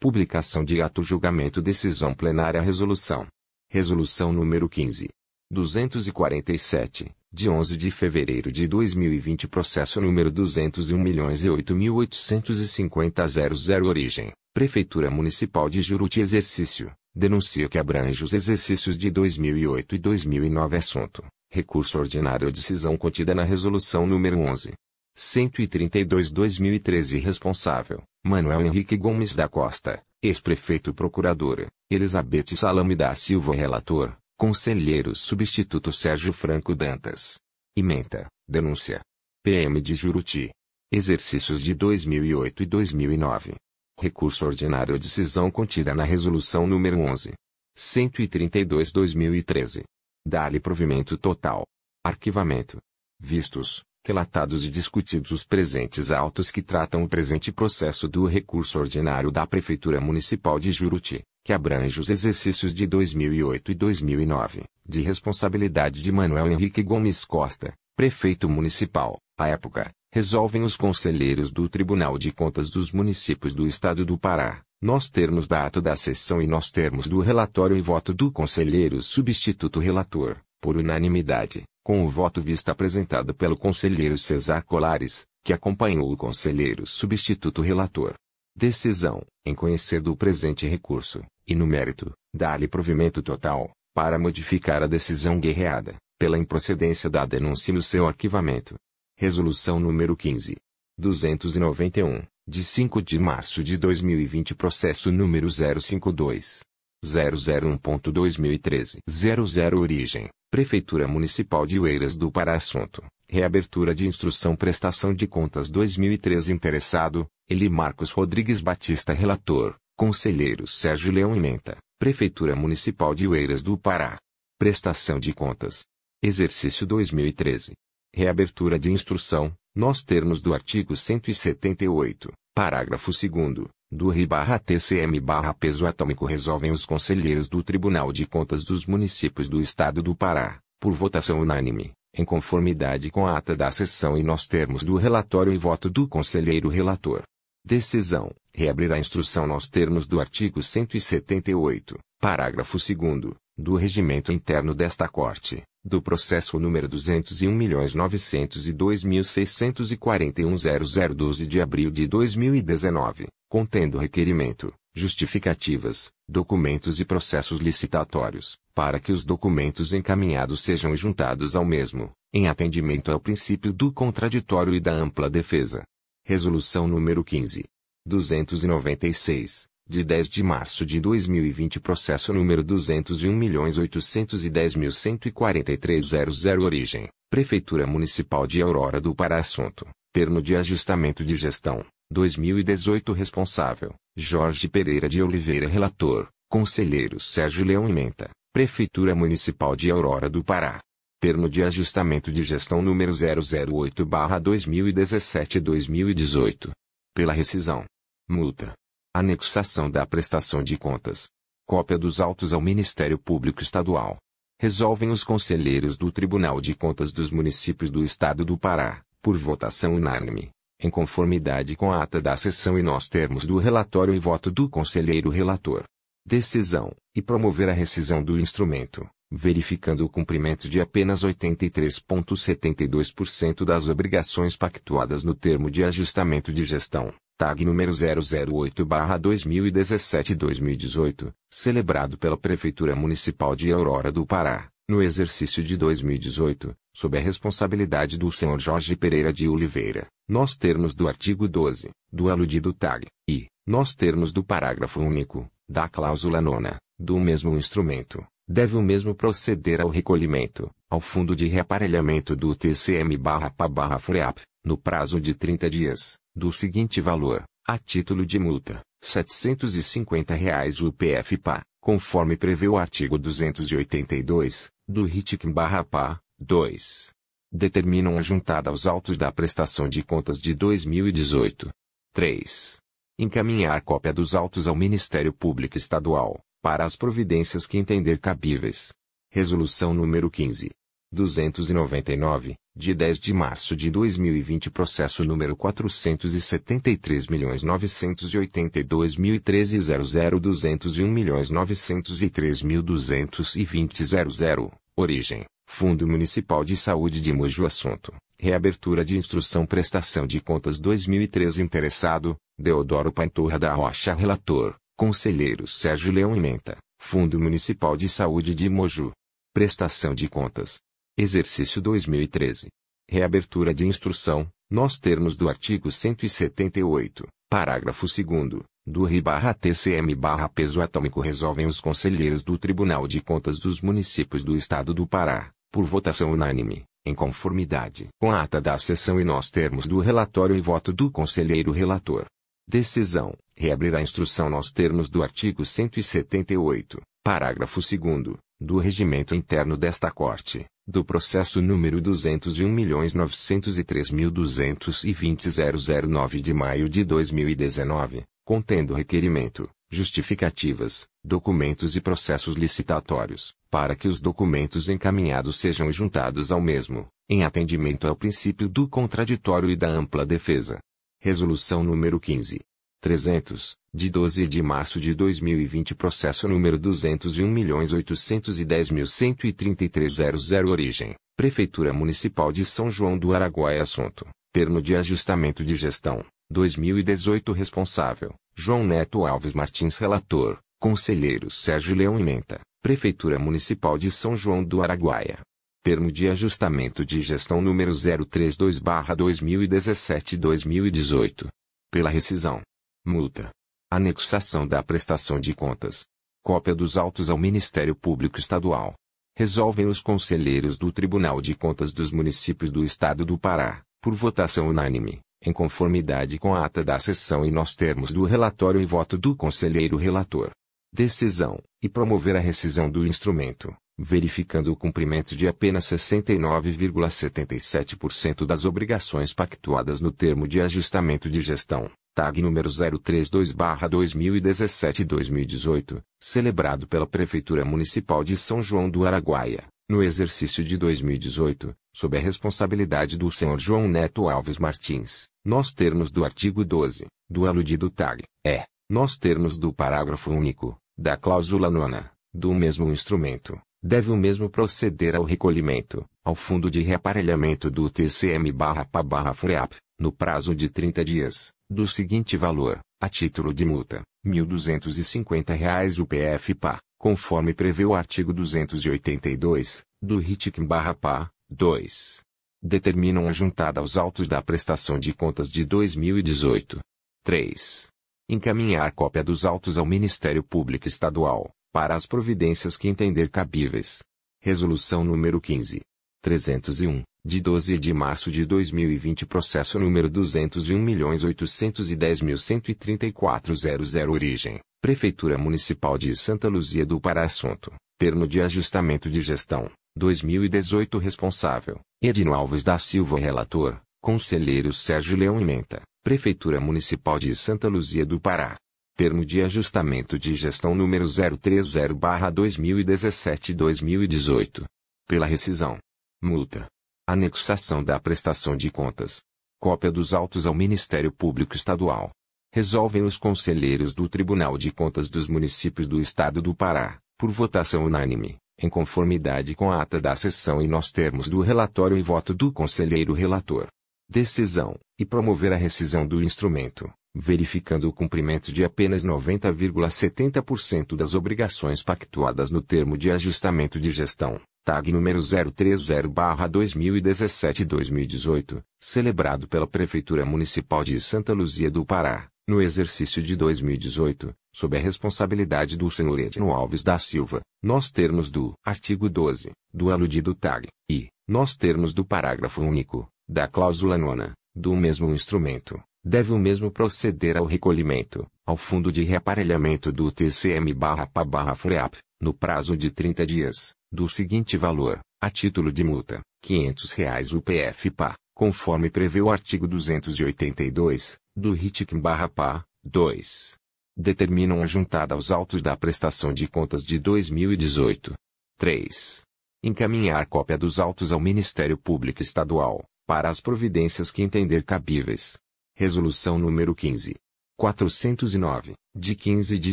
Publicação de ato julgamento decisão plenária resolução. Resolução número 15. 247, de 11 de fevereiro de 2020 processo número 201.008.850.00 origem, Prefeitura Municipal de Juruti exercício, denuncia que abrange os exercícios de 2008 e 2009 assunto, recurso ordinário decisão contida na resolução número 11. 132-2013 responsável, Manuel Henrique Gomes da Costa, ex-prefeito procuradora, Elizabeth Salame da Silva relator, conselheiro substituto Sérgio Franco Dantas. Imenta, denúncia. PM de Juruti. Exercícios de 2008 e 2009. Recurso ordinário decisão contida na resolução número 11. 132-2013. Dá-lhe provimento total. Arquivamento. Vistos, relatados e discutidos os presentes autos que tratam o presente processo do recurso ordinário da Prefeitura Municipal de Juruti, que abrange os exercícios de 2008 e 2009, de responsabilidade de Manuel Henrique Gomes Costa, prefeito municipal, à época, resolvem os conselheiros do Tribunal de Contas dos Municípios do Estado do Pará, nos termos da ato da sessão e nos termos do relatório e voto do conselheiro substituto relator, por unanimidade, com o voto vista apresentado pelo conselheiro Cesar Colares, que acompanhou o conselheiro substituto relator. Decisão, em conhecer do presente recurso, e no mérito, dar-lhe provimento total, para modificar a decisão guerreada, pela improcedência da denúncia no seu arquivamento. Resolução número 15. 291, de 5 de março de 2020 Processo número 052. 001.2013. 00 Origem, Prefeitura Municipal de Oeiras do Pará Assunto, Reabertura de Instrução Prestação de Contas 2013 Interessado, Eli Marcos Rodrigues Batista Relator, Conselheiro Sérgio Leão Imenta, Prefeitura Municipal de Oeiras do Pará. Prestação de Contas. Exercício 2013. Reabertura de instrução, nos termos do artigo 178, parágrafo 2 do RI-TCM-peso atômico resolvem os conselheiros do Tribunal de Contas dos Municípios do Estado do Pará, por votação unânime, em conformidade com a ata da sessão e nos termos do relatório e voto do conselheiro relator. Decisão: reabrir a instrução nos termos do artigo 178, parágrafo 2 do Regimento Interno desta Corte, do processo número 201.902.641.0012 de abril de 2019, contendo requerimento, justificativas, documentos e processos licitatórios, para que os documentos encaminhados sejam juntados ao mesmo, em atendimento ao princípio do contraditório e da ampla defesa. Resolução número 15. 296, de 10 de março de 2020 Processo número 201.810.143.00 Origem, Prefeitura Municipal de Aurora do Pará Assunto, Termo de Ajustamento de Gestão, 2018 Responsável, Jorge Pereira de Oliveira Relator, Conselheiro Sérgio Leão Imenta, Prefeitura Municipal de Aurora do Pará. Termo de Ajustamento de Gestão número 008-2017-2018. Pela rescisão. Multa. Anexação da prestação de contas. Cópia dos autos ao Ministério Público Estadual. Resolvem os conselheiros do Tribunal de Contas dos Municípios do Estado do Pará, por votação unânime, em conformidade com a ata da sessão e nos termos do relatório e voto do conselheiro relator. Decisão, e promover a rescisão do instrumento, verificando o cumprimento de apenas 83,72% das obrigações pactuadas no termo de ajustamento de gestão, TAG número 008-2017-2018, celebrado pela Prefeitura Municipal de Aurora do Pará, no exercício de 2018, sob a responsabilidade do Sr. Jorge Pereira de Oliveira, nos termos do artigo 12, do aludido TAG, e, nos termos do parágrafo único, da cláusula nona, do mesmo instrumento, deve o mesmo proceder ao recolhimento, ao Fundo de Reaparelhamento do TCM-PA-FREAP, no prazo de 30 dias, do seguinte valor, a título de multa, 750 reais UPF-PA, conforme prevê o artigo 282, do RITIC-PA, 2. Determinam a juntada aos autos da prestação de contas de 2018. 3. Encaminhar cópia dos autos ao Ministério Público Estadual, para as providências que entender cabíveis. Resolução número 15. 299, de 10 de março de 2020 Processo número 473.982.013 201.903.220 Origem, Fundo Municipal de Saúde de Moju Assunto, Reabertura de Instrução Prestação de Contas 2013 Interessado, Deodoro Pantorra da Rocha Relator, Conselheiro Sérgio Leão Imenta, Fundo Municipal de Saúde de Moju. Prestação de Contas, Exercício 2013. Reabertura de instrução, nos termos do artigo 178, parágrafo 2 do RI-TCM-peso atômico resolvem os conselheiros do Tribunal de Contas dos Municípios do Estado do Pará, por votação unânime, em conformidade com a ata da sessão e nos termos do relatório e voto do conselheiro relator. Decisão: reabrir a instrução nos termos do artigo 178, parágrafo 2 do Regimento Interno desta Corte, do processo número 201.903.220.009 de maio de 2019, contendo requerimento, justificativas, documentos e processos licitatórios, para que os documentos encaminhados sejam juntados ao mesmo, em atendimento ao princípio do contraditório e da ampla defesa. Resolução número 15. 300, de 12 de março de 2020 Processo número 201.810.133.00 Origem, Prefeitura Municipal de São João do Araguaia Assunto, Termo de Ajustamento de Gestão, 2018 Responsável, João Neto Alves Martins Relator, Conselheiro Sérgio Leão Imenta, Prefeitura Municipal de São João do Araguaia. Termo de Ajustamento de Gestão número 032-2017-2018. Pela rescisão multa, anexação da prestação de contas, cópia dos autos ao Ministério Público Estadual. Resolvem os conselheiros do Tribunal de Contas dos Municípios do Estado do Pará, por votação unânime, em conformidade com a ata da sessão e nos termos do relatório e voto do conselheiro relator. Decisão, e promover a rescisão do instrumento, verificando o cumprimento de apenas 69,77% das obrigações pactuadas no termo de ajustamento de gestão, TAG número 032-2017-2018, celebrado pela Prefeitura Municipal de São João do Araguaia, no exercício de 2018, sob a responsabilidade do Sr. João Neto Alves Martins, nos termos do artigo 12, do aludido TAG, é, nos termos do parágrafo único, da cláusula nona, do mesmo instrumento, deve o mesmo proceder ao recolhimento, ao Fundo de Reaparelhamento do TCM-PA-FREAP, no prazo de 30 dias, do seguinte valor, a título de multa, R$ 1.250 UPF-PA, conforme prevê o artigo 282, do RITIC-PA, 2. Determinam a juntada aos autos da prestação de contas de 2018. 3. Encaminhar cópia dos autos ao Ministério Público Estadual, para as providências que entender cabíveis. Resolução número 15. 301, de 12 de março de 2020 Processo número 201.810.134.00 Origem, Prefeitura Municipal de Santa Luzia do Pará Assunto, Termo de Ajustamento de Gestão, 2018 Responsável, Edino Alves da Silva Relator, Conselheiro Sérgio Leão Imenta, Prefeitura Municipal de Santa Luzia do Pará. Termo de Ajustamento de Gestão número 030-2017-2018. Pela rescisão. Multa. Anexação da prestação de contas. Cópia dos autos ao Ministério Público Estadual. Resolvem os conselheiros do Tribunal de Contas dos Municípios do Estado do Pará, por votação unânime, em conformidade com a ata da sessão e nos termos do relatório e voto do conselheiro relator. Decisão, e promover a rescisão do instrumento, verificando o cumprimento de apenas 90,70% das obrigações pactuadas no termo de ajustamento de gestão, TAG número 030-2017-2018, celebrado pela Prefeitura Municipal de Santa Luzia do Pará, no exercício de 2018, sob a responsabilidade do Sr. Edno Alves da Silva, nos termos do artigo 12, do aludido TAG, e, nos termos do parágrafo único, da cláusula nona, do mesmo instrumento, deve o mesmo proceder ao recolhimento, ao Fundo de Reaparelhamento do TCM-PA-FREAP, no prazo de 30 dias, do seguinte valor, a título de multa, 500 reais UPF-PA, conforme prevê o artigo 282, do RITIC-PA, 2. Determinam a juntada aos autos da prestação de contas de 2018. 3. Encaminhar cópia dos autos ao Ministério Público Estadual, para as providências que entender cabíveis. Resolução número 15. 409, de 15 de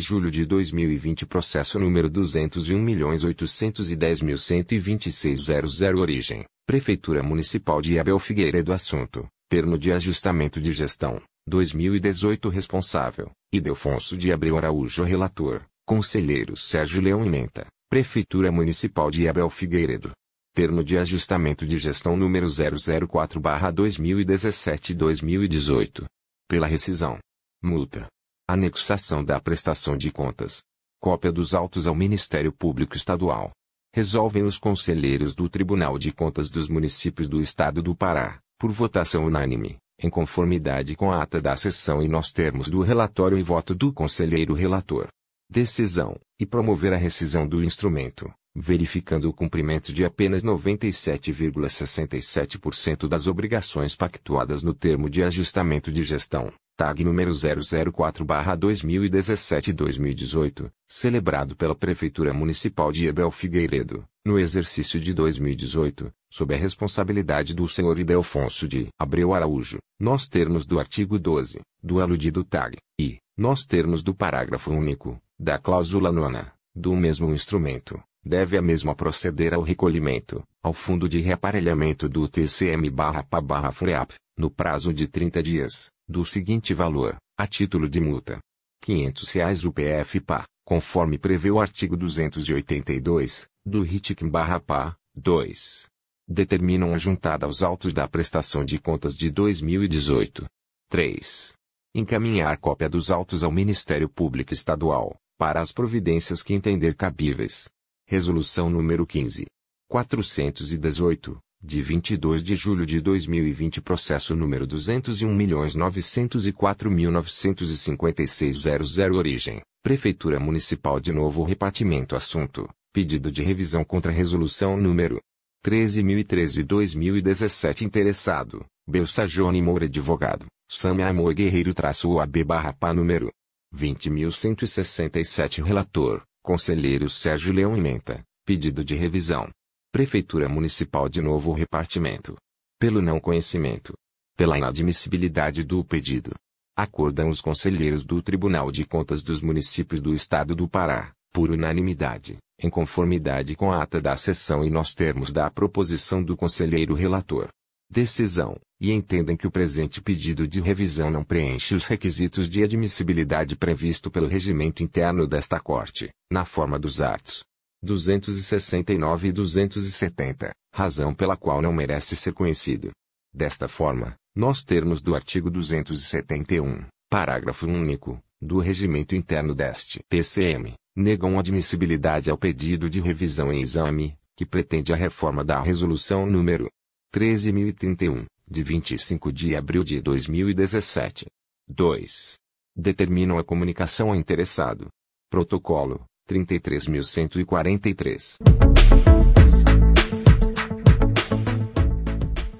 julho de 2020 Processo número 201.810.126.00 Origem, Prefeitura Municipal de Abel Figueiredo Assunto, Termo de Ajustamento de Gestão, 2018 Responsável, Idelfonso de Abreu Araújo Relator, Conselheiro Sérgio Leão Imenta, Prefeitura Municipal de Abel Figueiredo. Termo de Ajustamento de Gestão número 004-2017-2018. Pela rescisão. Multa. Anexação da prestação de contas. Cópia dos autos ao Ministério Público Estadual. Resolvem os conselheiros do Tribunal de Contas dos Municípios do Estado do Pará, por votação unânime, em conformidade com a ata da sessão e nos termos do relatório e voto do conselheiro relator. Decisão, e promover a rescisão do instrumento, verificando o cumprimento de apenas 97,67% das obrigações pactuadas no termo de ajustamento de gestão, TAG número 004/2017-2018, celebrado pela Prefeitura Municipal de Abel Figueiredo, no exercício de 2018, sob a responsabilidade do Sr. Idelfonso de Abreu Araújo, nos termos do artigo 12, do aludido TAG, e, nos termos do parágrafo único, da cláusula nona, do mesmo instrumento deve a mesma proceder ao recolhimento, ao Fundo de Reaparelhamento do TCM-PA-FREAP, no prazo de 30 dias, do seguinte valor, a título de multa. 500 reais UPF-PA, conforme prevê o artigo 282, do RITIC-PA, 2. Determinam a juntada aos autos da prestação de contas de 2018. 3. Encaminhar cópia dos autos ao Ministério Público Estadual, para as providências que entender cabíveis. Resolução número 15. 418, de 22 de julho de 2020 Processo número 201.904.956.00 Origem, Prefeitura Municipal de Novo Repartimento Assunto, pedido de revisão contra a Resolução número 13.013-2017 Interessado, Belsajone Moura Advogado, Samia Amor Guerreiro traço OAB barra pá número 20.167 Relator Conselheiro Sérgio Leão Imenta, pedido de revisão. Prefeitura Municipal de novo repartimento. Pelo não conhecimento. Pela inadmissibilidade do pedido. Acordam os conselheiros do Tribunal de Contas dos Municípios do Estado do Pará, por unanimidade, em conformidade com a ata da sessão e nos termos da proposição do conselheiro relator. Decisão, e entendem que o presente pedido de revisão não preenche os requisitos de admissibilidade previsto pelo regimento interno desta Corte, na forma dos atos 269 e 270, razão pela qual não merece ser conhecido. Desta forma, nos termos do artigo 271, parágrafo único, do regimento interno deste TCM, negam admissibilidade ao pedido de revisão em exame, que pretende a reforma da Resolução número 13.031, de 25 de abril de 2017. 2. Determinam a comunicação ao interessado. Protocolo 33.143.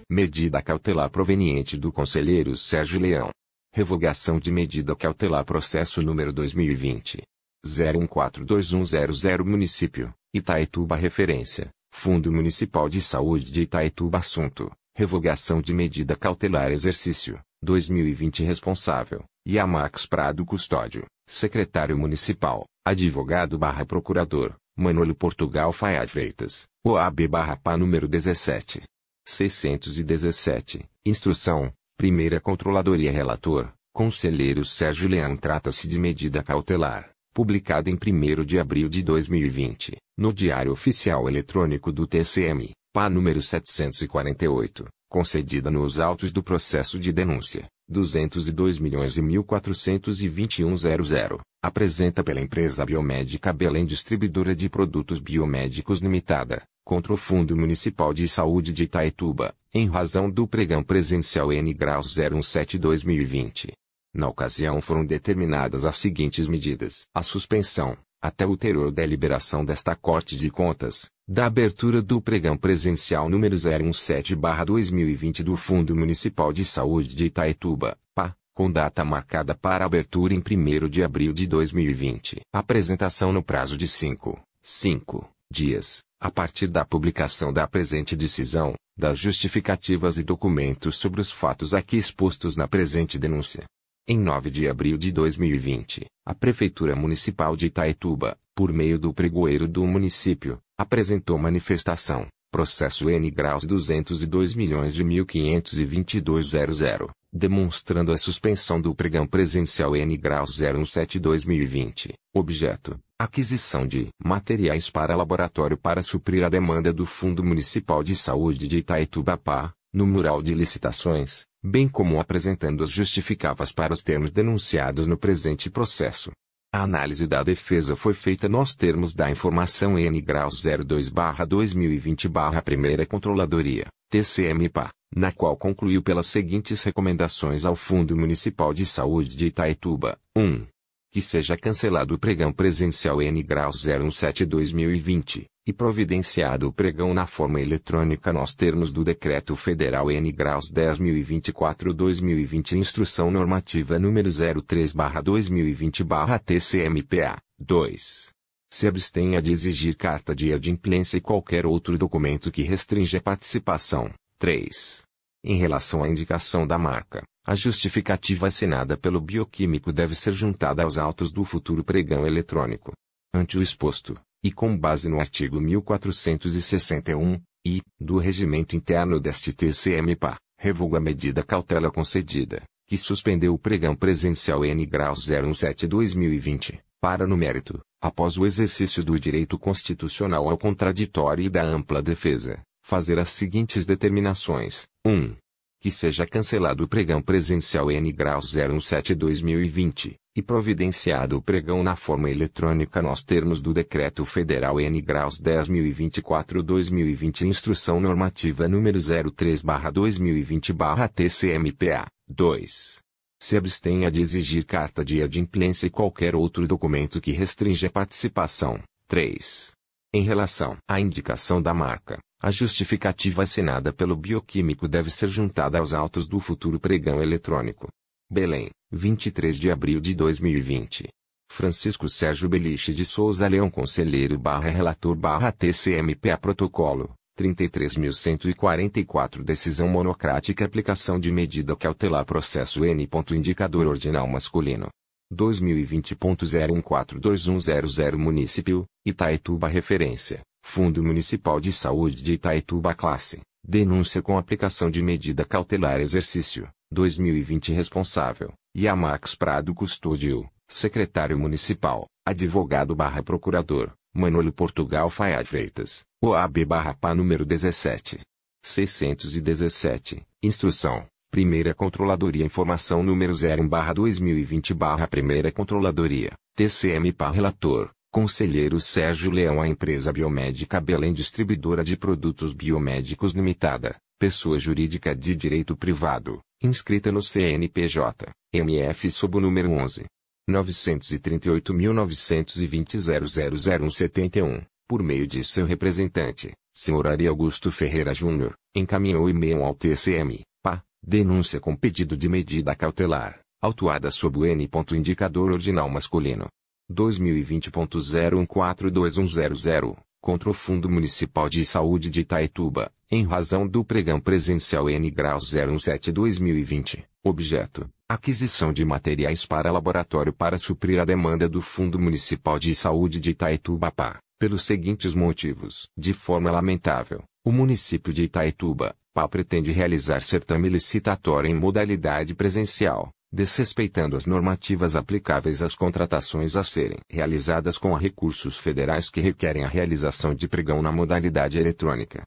Medida cautelar proveniente do conselheiro Sérgio Leão. Revogação de medida cautelar processo número 2020. 01421000 Município, Itaituba Referência, Fundo Municipal de Saúde de Itaituba Assunto, Revogação de medida cautelar Exercício, 2020 Responsável, Yamax Prado Custódio, Secretário Municipal, Advogado barra Procurador, Manolo Portugal Faia Freitas, OAB barra PA número 17. 617, Instrução, Primeira Controladoria Relator, Conselheiro Sérgio Leão Trata-se de medida cautelar, publicada em 1 de abril de 2020, no Diário Oficial Eletrônico do TCM, PA número 748, concedida nos autos do processo de denúncia, 202.1421.00, apresenta pela empresa biomédica Belém Distribuidora de Produtos Biomédicos Limitada, contra o Fundo Municipal de Saúde de Itaituba, em razão do pregão presencial N graus 017-2020. Na ocasião foram determinadas as seguintes medidas. A suspensão, até ulterior deliberação desta Corte de Contas, da abertura do pregão presencial número 017-2020 do Fundo Municipal de Saúde de Itaituba, PA, com data marcada para abertura em 1 de abril de 2020. Apresentação no prazo de 5, 5 dias, a partir da publicação da presente decisão, das justificativas e documentos sobre os fatos aqui expostos na presente denúncia. Em 9 de abril de 2020, a Prefeitura Municipal de Itaituba, por meio do pregoeiro do município, apresentou manifestação, processo N graus 202 milhões de 152200, demonstrando a suspensão do pregão presencial N graus 017-2020. Objeto: aquisição de materiais para laboratório para suprir a demanda do Fundo Municipal de Saúde de Itaitubapá, no mural de licitações, bem como apresentando as justificáveis para os termos denunciados no presente processo. A análise da defesa foi feita nos termos da informação N graus 02/2020 Primeira Controladoria, TCM-PA, na qual concluiu pelas seguintes recomendações ao Fundo Municipal de Saúde de Itaituba: 1. Que seja cancelado o pregão presencial N graus 017/2020 e providenciado o pregão na forma eletrônica nos termos do Decreto Federal N graus 10.024-2020 Instrução Normativa número 03/2020/TCMPA. 2. Se abstenha de exigir carta de adimplência e qualquer outro documento que restringe a participação. 3. Em relação à indicação da marca, a justificativa assinada pelo bioquímico deve ser juntada aos autos do futuro pregão eletrônico. Ante o exposto, e com base no artigo 1461, e, do regimento interno deste TCM-PA, revoga a medida cautela concedida, que suspendeu o pregão presencial N graus 017-2020, para no mérito, após o exercício do direito constitucional ao contraditório e da ampla defesa, fazer as seguintes determinações. 1 que seja cancelado o pregão presencial N graus 017-2020, e providenciado o pregão na forma eletrônica nos termos do Decreto Federal N graus 10.024-2020 Instrução Normativa número 03-2020-TCMPA, 2. Se abstenha de exigir carta de adimplência e qualquer outro documento que restringe a participação. 3. Em relação à indicação da marca, a justificativa assinada pelo bioquímico deve ser juntada aos autos do futuro pregão eletrônico. Belém, 23 de abril de 2020. Francisco Sérgio Beliche de Souza Leão Conselheiro barra Relator barra TCMPA Protocolo, 33.144 Decisão monocrática Aplicação de medida cautelar Processo N. Indicador ordinal masculino. 2020.01421100 Município, Itaituba Referência, Fundo Municipal de Saúde de Itaituba Classe, Denúncia com aplicação de medida cautelar Exercício, 2020 Responsável, Yamax Prado Custódio, Secretário Municipal, Advogado barra Procurador, Manolo Portugal Fayad Freitas, OAB barra PA número 17. 617, Instrução, Primeira Controladoria Informação número 01 barra 2020 barra Primeira Controladoria, TCM PA Relator, Conselheiro Sérgio Leão A empresa biomédica Belém Distribuidora de Produtos Biomédicos Limitada, Pessoa Jurídica de Direito Privado, inscrita no CNPJ, MF sob o número 11. 938.920.0007171, por meio de seu representante, Sr. Ari Augusto Ferreira Júnior, encaminhou e-mail ao TCM, PA, denúncia com pedido de medida cautelar, autuada sob o N. Indicador ordinal masculino. 2020.01421100, contra o Fundo Municipal de Saúde de Itaituba, em razão do pregão presencial N graus 017-2020, objeto, aquisição de materiais para laboratório para suprir a demanda do Fundo Municipal de Saúde de Itaituba PA, pelos seguintes motivos. De forma lamentável, o município de Itaituba, PA pretende realizar certame licitatório em modalidade presencial, desrespeitando as normativas aplicáveis às contratações a serem realizadas com recursos federais que requerem a realização de pregão na modalidade eletrônica.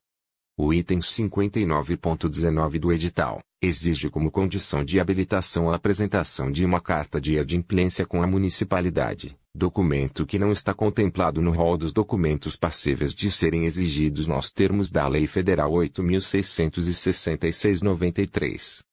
O item 59.19 do edital exige como condição de habilitação a apresentação de uma carta de adimplência com a municipalidade, documento que não está contemplado no rol dos documentos passíveis de serem exigidos nos termos da Lei Federal 8.666-93.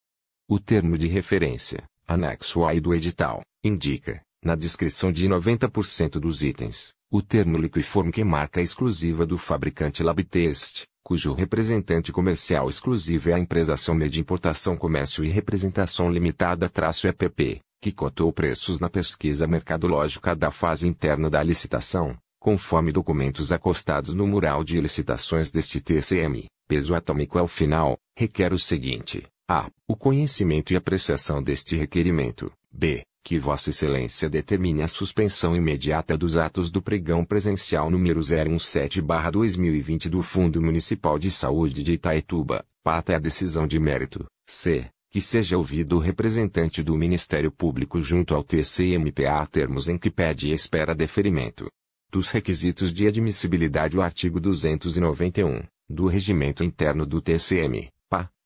O termo de referência, anexo A do edital, indica, na descrição de 90% dos itens, o termo liquiforme que marca exclusiva do fabricante Labtest, cujo representante comercial exclusivo é a empresa Somme de Importação Comércio e Representação Limitada-EPP, que cotou preços na pesquisa mercadológica da fase interna da licitação, conforme documentos acostados no mural de licitações deste TCM, peso atômico ao final, requer o seguinte: a. O conhecimento e apreciação deste requerimento. b. Que Vossa Excelência determine a suspensão imediata dos atos do pregão presencial número 017-2020 do Fundo Municipal de Saúde de Itaituba, pata a decisão de mérito. c. Que seja ouvido o representante do Ministério Público junto ao TCMPA a termos em que pede e espera deferimento. Dos requisitos de admissibilidade o artigo 291, do Regimento Interno do TCM,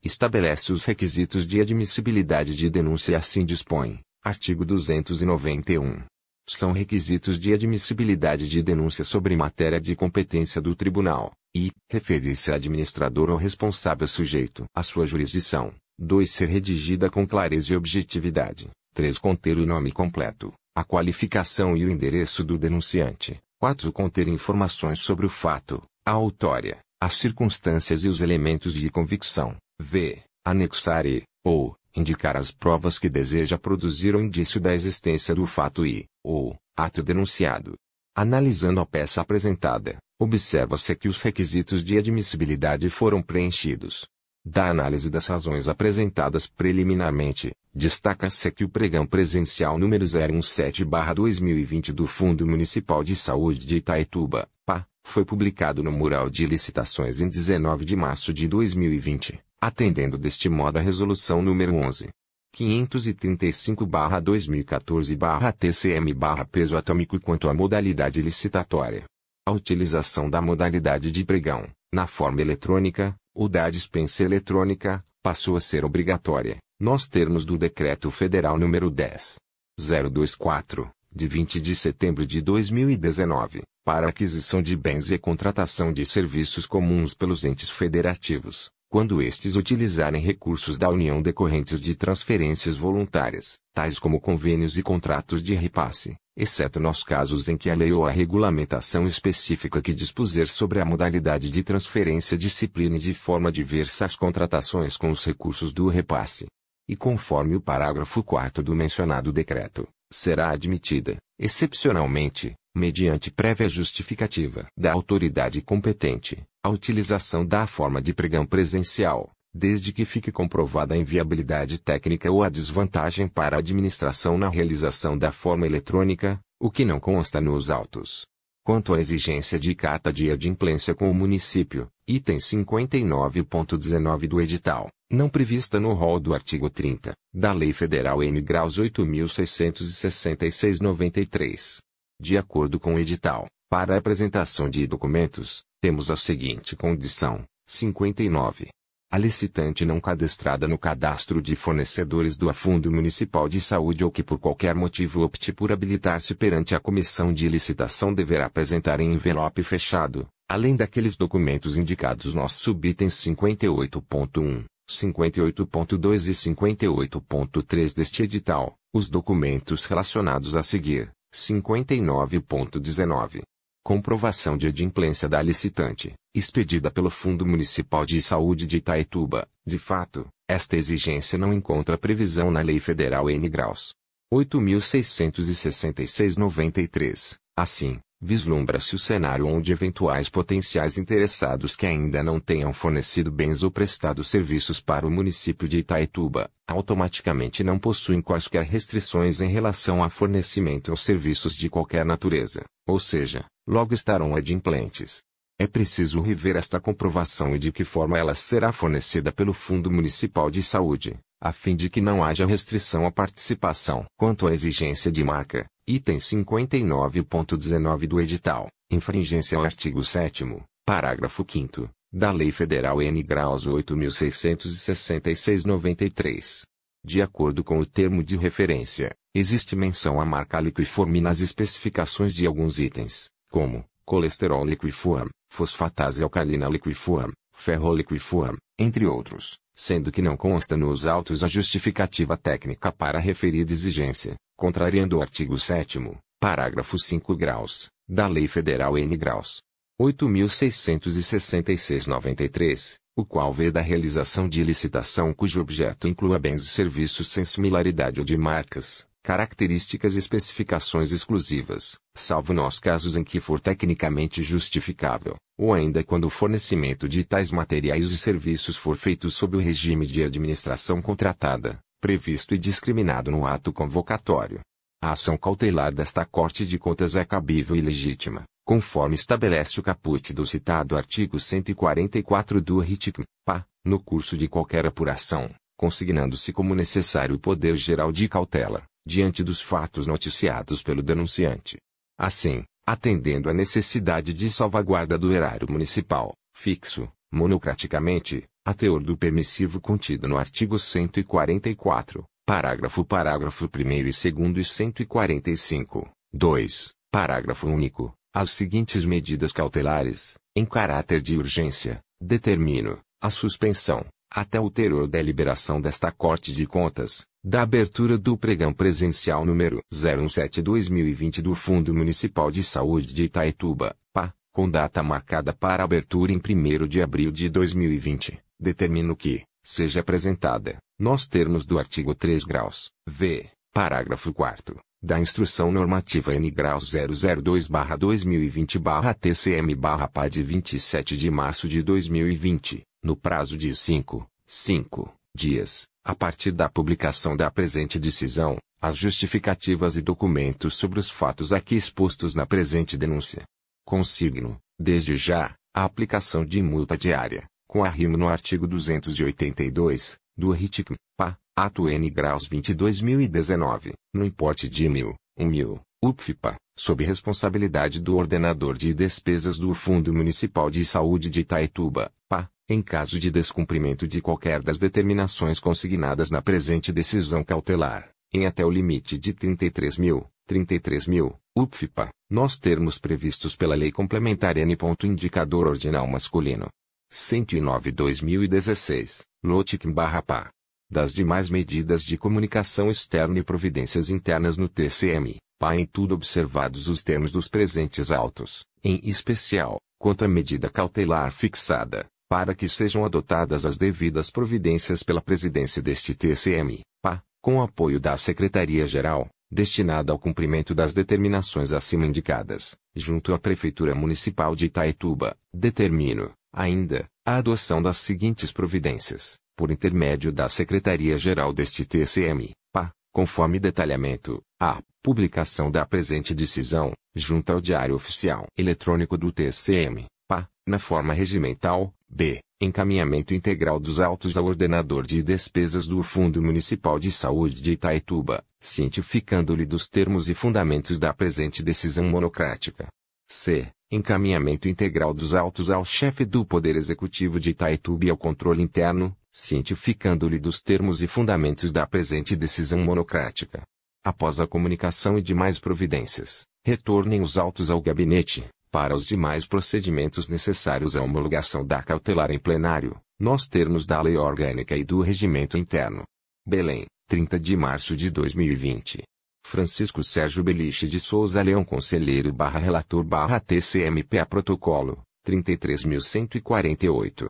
estabelece os requisitos de admissibilidade de denúncia e assim dispõe. Artigo 291. São requisitos de admissibilidade de denúncia sobre matéria de competência do tribunal, e, referir-se a administrador ou responsável sujeito à sua jurisdição. 2. Ser redigida com clareza e objetividade. 3. Conter o nome completo, a qualificação e o endereço do denunciante. 4. Conter informações sobre o fato, a autória, as circunstâncias e os elementos de convicção. V. Anexar e, ou, indicar as provas que deseja produzir o indício da existência do fato e, ou, ato denunciado. Analisando a peça apresentada, observa-se que os requisitos de admissibilidade foram preenchidos. Da análise das razões apresentadas preliminarmente, destaca-se que o pregão presencial número 017-2020 do Fundo Municipal de Saúde de Itaituba, PA, foi publicado no mural de licitações em 19 de março de 2020 atendendo deste modo a Resolução número 11. 535-2014-TCM-peso atômico quanto à modalidade licitatória. A utilização da modalidade de pregão, na forma eletrônica, ou da dispensa eletrônica, passou a ser obrigatória, nos termos do Decreto Federal número 10. 024, de 20 de setembro de 2019, para aquisição de bens e contratação de serviços comuns pelos entes federativos, quando estes utilizarem recursos da União decorrentes de transferências voluntárias, tais como convênios e contratos de repasse, exceto nos casos em que a lei ou a regulamentação específica que dispuser sobre a modalidade de transferência discipline de forma diversa as contratações com os recursos do repasse. E conforme o parágrafo 4 do mencionado decreto, será admitida, excepcionalmente, mediante prévia justificativa da autoridade competente, a utilização da forma de pregão presencial, desde que fique comprovada a inviabilidade técnica ou a desvantagem para a administração na realização da forma eletrônica, o que não consta nos autos. Quanto à exigência de carta de adimplência com o município, item 59.19 do edital, não prevista no rol do artigo 30, da Lei Federal N. Graus 8.666-93. De acordo com o edital, para a apresentação de documentos, temos a seguinte condição: 59. A licitante não cadastrada no cadastro de fornecedores do Fundo Municipal de Saúde ou que por qualquer motivo opte por habilitar-se perante a comissão de licitação deverá apresentar em envelope fechado, além daqueles documentos indicados nos subitens 58.1, 58.2 e 58.3 deste edital, os documentos relacionados a seguir, 59.19 comprovação de adimplência da licitante, expedida pelo Fundo Municipal de Saúde de Itaituba. De fato, esta exigência não encontra previsão na Lei Federal N. Graus 8.666-93. Assim, vislumbra-se o cenário onde eventuais potenciais interessados que ainda não tenham fornecido bens ou prestado serviços para o município de Itaituba, automaticamente não possuem quaisquer restrições em relação a fornecimento ou serviços de qualquer natureza, ou seja, logo estarão adimplentes. É preciso rever esta comprovação e de que forma ela será fornecida pelo Fundo Municipal de Saúde, a fim de que não haja restrição à participação. Quanto à exigência de marca, item 59.19 do edital, infringência ao artigo 7 parágrafo 5 da Lei Federal N. Graus 8.666-93. De acordo com o termo de referência, existe menção à marca liquiforme nas especificações de alguns itens como colesterol liquiforme, fosfatase alcalina liquiforme, ferro liquiforme, entre outros, sendo que não consta nos autos a justificativa técnica para a referida exigência, contrariando o artigo 7 parágrafo 5 graus, da Lei Federal N graus 8.666-93, o qual vê da realização de licitação cujo objeto inclua bens e serviços sem similaridade ou de marcas, características e especificações exclusivas, salvo nos casos em que for tecnicamente justificável, ou ainda quando o fornecimento de tais materiais e serviços for feito sob o regime de administração contratada, previsto e discriminado no ato convocatório. A ação cautelar desta Corte de Contas é cabível e legítima, conforme estabelece o caput do citado artigo 144 do RITIC, PA, no curso de qualquer apuração, consignando-se como necessário o poder geral de cautela diante dos fatos noticiados pelo denunciante. Assim, atendendo à necessidade de salvaguarda do erário municipal, fixo, monocraticamente, a teor do permissivo contido no artigo 144, parágrafo parágrafo 1 e 2 e 145, 2, parágrafo único, as seguintes medidas cautelares, em caráter de urgência, determino, a suspensão, até o teror da liberação desta Corte de Contas, da abertura do pregão presencial número 017-2020 do Fundo Municipal de Saúde de Itaituba, PA, com data marcada para abertura em 1 de abril de 2020, determino que, seja apresentada, nos termos do artigo 3 graus, v, parágrafo 4 da Instrução Normativa N graus 002-2020-TCM-PA de 27 de março de 2020, no prazo de 5, 5 dias, a partir da publicação da presente decisão, as justificativas e documentos sobre os fatos aqui expostos na presente denúncia. Consigno, desde já, a aplicação de multa diária, com arrimo no artigo 282, do RITIC, PA, Ato N graus 22.019, no importe de mil, um mil, UPFIPA, sob responsabilidade do ordenador de despesas do Fundo Municipal de Saúde de Itaituba, PA, em caso de descumprimento de qualquer das determinações consignadas na presente decisão cautelar, em até o limite de 33 mil, 33 mil, UPFIPA, nos termos previstos pela Lei Complementar N. Indicador Ordinal Masculino. 109-2016, LOTIC-PA. Das demais medidas de comunicação externa e providências internas no TCM, PA em tudo observados os termos dos presentes autos, em especial, quanto à medida cautelar fixada, para que sejam adotadas as devidas providências pela presidência deste TCM, PA, com apoio da Secretaria-Geral, destinada ao cumprimento das determinações acima indicadas, junto à Prefeitura Municipal de Itaituba, determino, Ainda, a adoção das seguintes providências, por intermédio da Secretaria-Geral deste TCM, PA, conforme detalhamento, a publicação da presente decisão, junto ao Diário Oficial Eletrônico do TCM, PA, na forma regimental, b. Encaminhamento integral dos autos ao ordenador de despesas do Fundo Municipal de Saúde de Itaituba, cientificando-lhe dos termos e fundamentos da presente decisão monocrática. C. Encaminhamento integral dos autos ao chefe do Poder Executivo de Itaituba e ao controle interno, cientificando-lhe dos termos e fundamentos da presente decisão monocrática. Após a comunicação e demais providências, retornem os autos ao gabinete, para os demais procedimentos necessários à homologação da cautelar em plenário, nos termos da Lei Orgânica e do Regimento Interno. Belém, 30 de março de 2020. Francisco Sérgio Beliche de Souza Leão Conselheiro barra Relator barra TCMPA Protocolo, 33.148.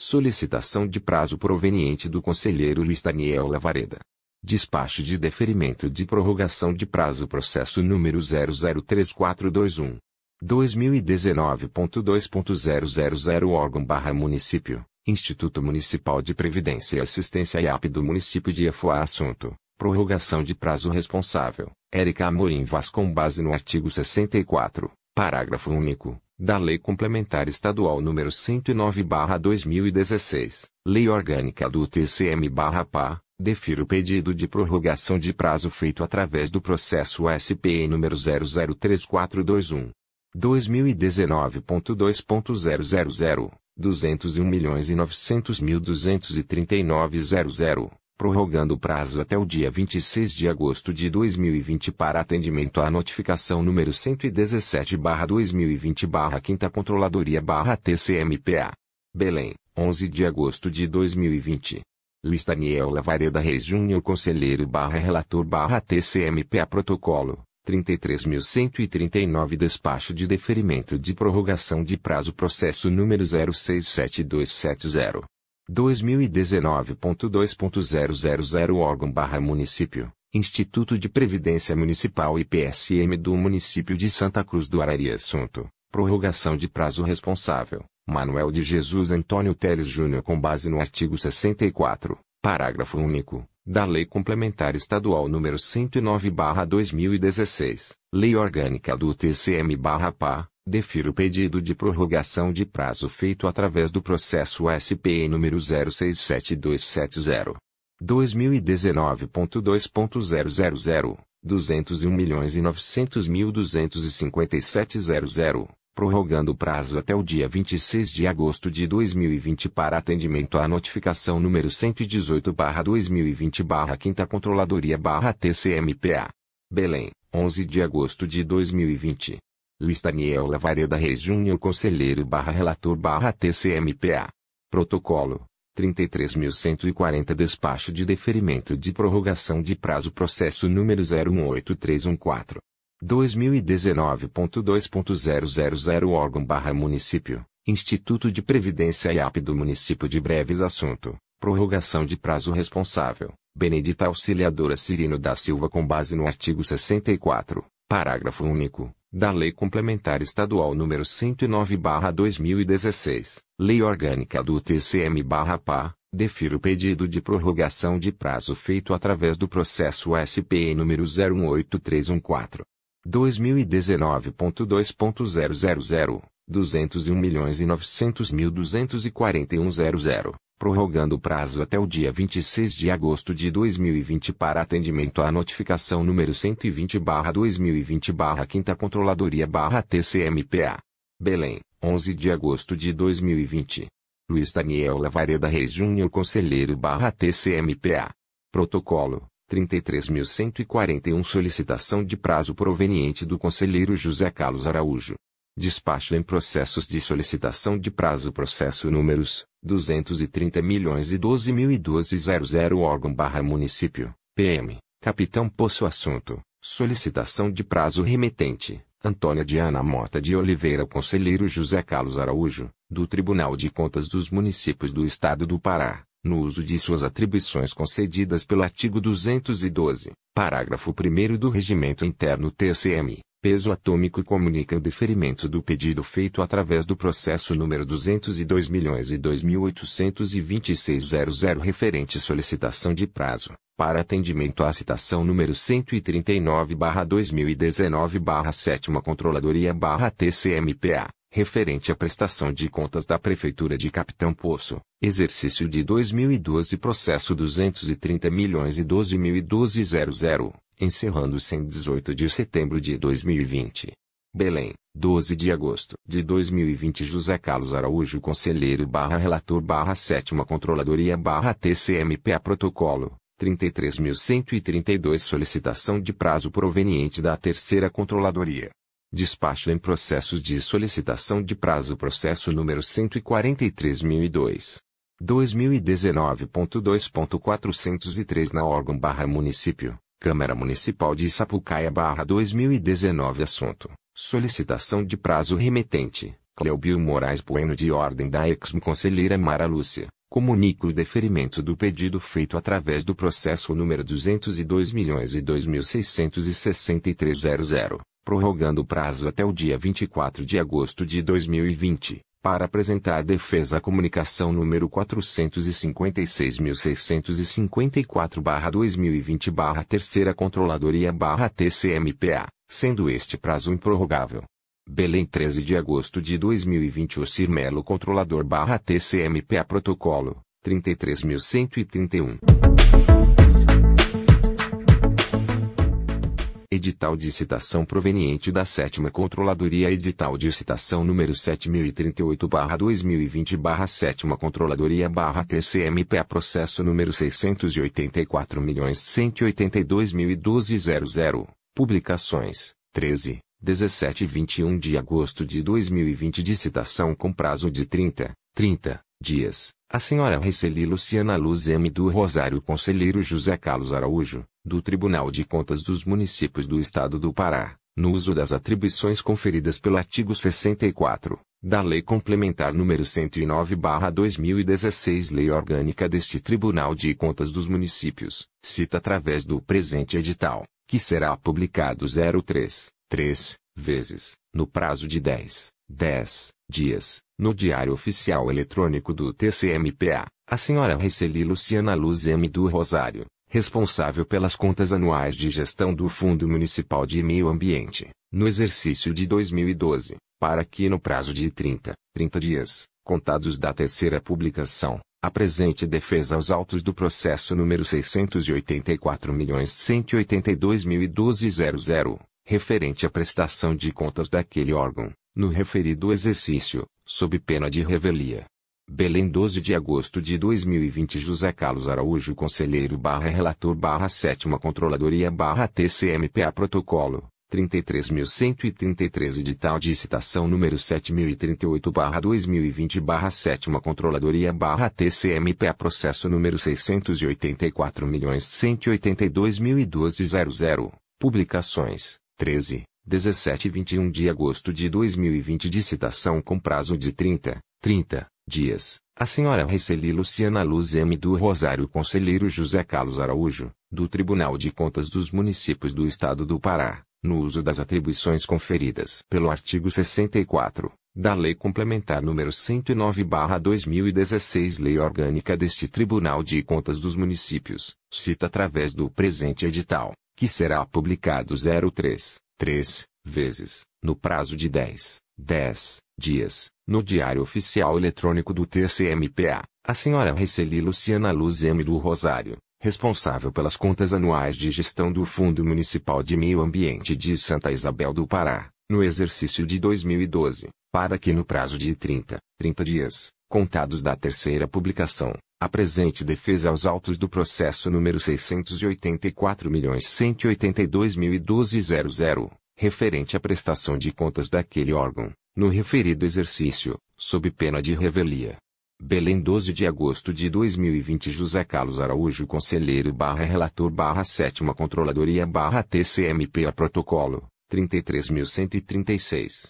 Solicitação de prazo proveniente do conselheiro Luiz Daniel Lavareda. Despacho de deferimento de prorrogação de prazo processo número 003421. 2019.2.000 órgão barra município, Instituto Municipal de Previdência e Assistência IAP do município de Efoa assunto, prorrogação de prazo responsável, Érica Amorim Vaz com base no artigo 64, parágrafo único, da Lei Complementar Estadual nº 109/2016, Lei Orgânica do TCM/PA, defiro o pedido de prorrogação de prazo feito através do processo SPE número 003421 2019.2.000 201.900.239.00 prorrogando o prazo até o dia 26 de agosto de 2020 para atendimento à notificação número 117/2020/5 Controladoria/TCMPA. Belém, 11 de agosto de 2020. Luiz Daniel Lavareda Reis Júnior Conselheiro barra Relator barra TCMPA Protocolo, 33.139 Despacho de deferimento de prorrogação de prazo processo número 067270. 2019.2.000 órgão barra município, Instituto de Previdência Municipal e PSM do município de Santa Cruz do Arari assunto, prorrogação de prazo responsável, Manuel de Jesus Antônio Teles Júnior com base no artigo 64, parágrafo único, da Lei Complementar Estadual nº 109/2016, Lei Orgânica do TCM/PA, Defiro o pedido de prorrogação de prazo feito através do processo SPE número 067270. 2019.2.000, 201.900.257.00, prorrogando o prazo até o dia 26 de agosto de 2020 para atendimento à notificação número 118/2020/5 Controladoria/TCMPA. Belém, 11 de agosto de 2020. Luiz Daniel Lavareda Reis Júnior Conselheiro barra Relator barra TCMPA. Protocolo. 33.140 Despacho de deferimento de prorrogação de prazo processo número 018314. 2019.2.000 órgão barra município, Instituto de Previdência IAP do município de Breves assunto, prorrogação de prazo responsável, Benedita Auxiliadora Cirino da Silva com base no artigo 64, parágrafo único, da Lei Complementar Estadual nº 109/2016, Lei Orgânica do TCM/PA, defiro o pedido de prorrogação de prazo feito através do processo SPE número 018314. 2019.2.000, 201.900.241.00 prorrogando o prazo até o dia 26 de agosto de 2020 para atendimento à notificação número 120/2020/5 Controladoria/TCMPA. Belém, 11 de agosto de 2020. Luiz Daniel Lavareda Reis Júnior Conselheiro/TCMPA. Protocolo 33.141 Solicitação de prazo proveniente do Conselheiro José Carlos Araújo. Despacho em processos de solicitação de prazo processo números 230 milhões e 12 mil e 1200 órgão barra município, PM, Capitão Poço Assunto, solicitação de prazo remetente, Antônia Diana Mota de Oliveira Conselheiro José Carlos Araújo, do Tribunal de Contas dos Municípios do Estado do Pará, no uso de suas atribuições concedidas pelo artigo 212, parágrafo 1 do Regimento Interno TCM, Peso atômico comunica o deferimento do pedido feito através do processo número 202 milhões e referente solicitação de prazo para atendimento à citação número 139/2019/7 Controladoria/TCMPA, referente à prestação de contas da Prefeitura de Capitão Poço, exercício de 2012, processo 230 milhões e encerrando-se em 18 de setembro de 2020. Belém, 12 de agosto de 2020 José Carlos Araújo Conselheiro barra Relator barra Sétima Controladoria barra TCMPA Protocolo, 33.132 Solicitação de prazo proveniente da Terceira Controladoria. Despacho em processos de solicitação de prazo. Processo número 143.002. 2019.2.403 na órgão barra município, Câmara Municipal de Sapucaia barra 2019 Assunto, solicitação de prazo remetente, Cleobio Moraes Bueno de ordem da ex-conselheira Mara Lúcia, comunico o deferimento do pedido feito através do processo número 202 milhões e prorrogando o prazo até o dia 24 de agosto de 2020, para apresentar defesa à comunicação número 456.654-2020 Terceira Controladoria TCMPA, sendo este prazo improrrogável. Belém 13 de agosto de 2020 O Cirmelo Controlador TCMPA Protocolo, 33.131. Edital de citação proveniente da Sétima Controladoria Edital de citação número 7038-2020-7 Controladoria-TCMPA Processo número 684.182.012.00 Publicações 13, 17 e 21 de agosto de 2020 de citação com prazo de 30, 30 dias. A senhora Receli Luciana Luz M. do Rosário Conselheiro José Carlos Araújo, do Tribunal de Contas dos Municípios do Estado do Pará, no uso das atribuições conferidas pelo artigo 64 da Lei Complementar número 109/2016 Lei Orgânica deste Tribunal de Contas dos Municípios, cita através do presente edital, que será publicado 03 3 vezes, no prazo de 10, 10 dias, no Diário Oficial Eletrônico do TCMPA, a senhora Receli Luciana Luz M. do Rosário, responsável pelas contas anuais de gestão do Fundo Municipal de Meio Ambiente, no exercício de 2012, para que no prazo de 30, 30 dias, contados da terceira publicação, apresente defesa aos autos do processo número 684.182.012.00, referente à prestação de contas daquele órgão, no referido exercício, sob pena de revelia. Belém 12 de agosto de 2020 José Carlos Araújo Conselheiro barra Relator barra Sétima Controladoria barra TCMPA Protocolo 33.133 Edital de citação número 7038 barra 2020 barra Sétima Controladoria barra TCMPA Processo número 684.182.012.00 Publicações 13 17 e 21 de agosto de 2020 de citação com prazo de 30, 30 dias. A senhora Receli Luciana Luz M. do Rosário Conselheiro José Carlos Araújo, do Tribunal de Contas dos Municípios do Estado do Pará, no uso das atribuições conferidas pelo artigo 64 da Lei Complementar número 109/2016 Lei Orgânica deste Tribunal de Contas dos Municípios, cita através do presente edital, que será publicado 03 três vezes, no prazo de 10, 10 dias, no Diário Oficial Eletrônico do TCMPA, a senhora Receli Luciana Luz M. do Rosário, responsável pelas contas anuais de gestão do Fundo Municipal de Meio Ambiente de Santa Isabel do Pará, no exercício de 2012, para que no prazo de 30, 30 dias, contados da terceira publicação, apresente defesa aos autos do processo número 684.182.012.00, referente à prestação de contas daquele órgão, no referido exercício, sob pena de revelia. Belém 12 de agosto de 2020 José Carlos Araújo Conselheiro barra Relator barra Sétima Controladoria barra TCMPA Protocolo, 33.136.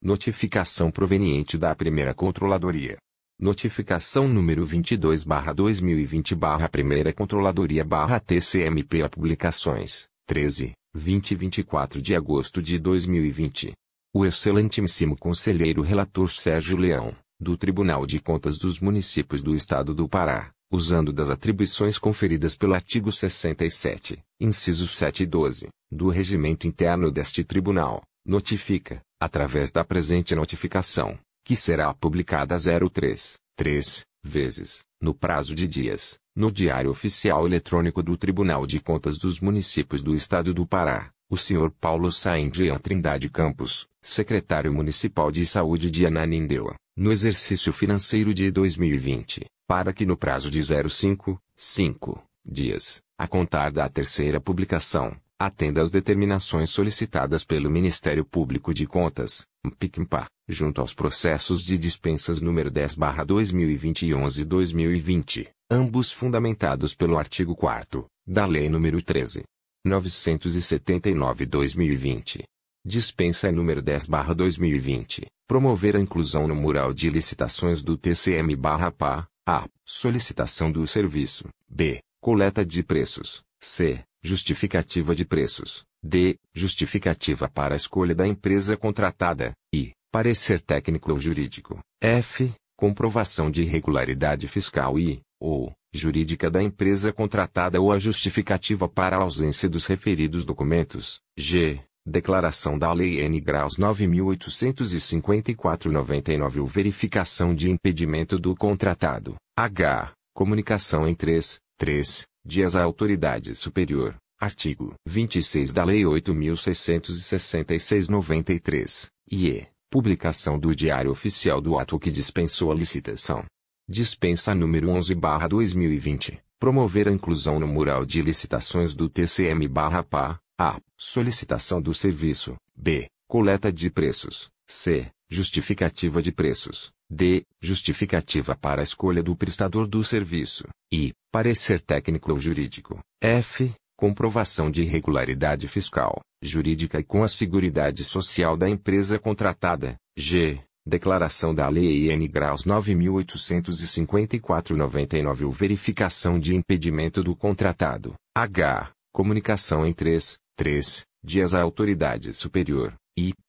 Notificação proveniente da primeira controladoria. Notificação número 22/2020 Primeira Controladoria TCMP a Publicações 13, 20 e 24 de agosto de 2020. O excelentíssimo conselheiro relator Sérgio Leão, do Tribunal de Contas dos Municípios do Estado do Pará, usando das atribuições conferidas pelo artigo 67, incisos 7 e 12, do regimento interno deste tribunal, notifica, através da presente notificação, que será publicada 03, 3, vezes, no prazo de dias, no Diário Oficial Eletrônico do Tribunal de Contas dos Municípios do Estado do Pará, o Sr. Paulo Saindian Trindade Campos, Secretário Municipal de Saúde de Ananindeua, no exercício financeiro de 2020, para que no prazo de 05, 5 dias, a contar da terceira publicação, atenda às determinações solicitadas pelo Ministério Público de Contas, MPICMPA, junto aos processos de dispensas número 10/2020 e 11/2020, ambos fundamentados pelo artigo 4 da Lei nº 13. 979/2020. Dispensa número 10/2020, promover a inclusão no mural de licitações do TCM/PA, A. Solicitação do serviço, B. Coleta de preços, C. Justificativa de preços. D. Justificativa para a escolha da empresa contratada. I. Parecer técnico ou jurídico. F. Comprovação de regularidade fiscal e, ou, jurídica da empresa contratada ou a justificativa para a ausência dos referidos documentos. G. Declaração da Lei N. Graus 9854-99 ou verificação de impedimento do contratado. H. Comunicação em 3, 3, dias à autoridade superior. Artigo 26 da Lei 8.666-93, e Publicação do Diário Oficial do ato que dispensou a licitação. Dispensa número 11-2020. Promover a inclusão no mural de licitações do TCM-PA. A. Solicitação do serviço. B. Coleta de preços. C. Justificativa de preços. D. Justificativa para a escolha do prestador do serviço. I. Parecer técnico ou jurídico. F. Comprovação de regularidade fiscal, jurídica e com a seguridade social da empresa contratada. G. Declaração da Lei N. Graus 9854-99 ou verificação de impedimento do contratado. H. Comunicação em 3, 3 dias à autoridade superior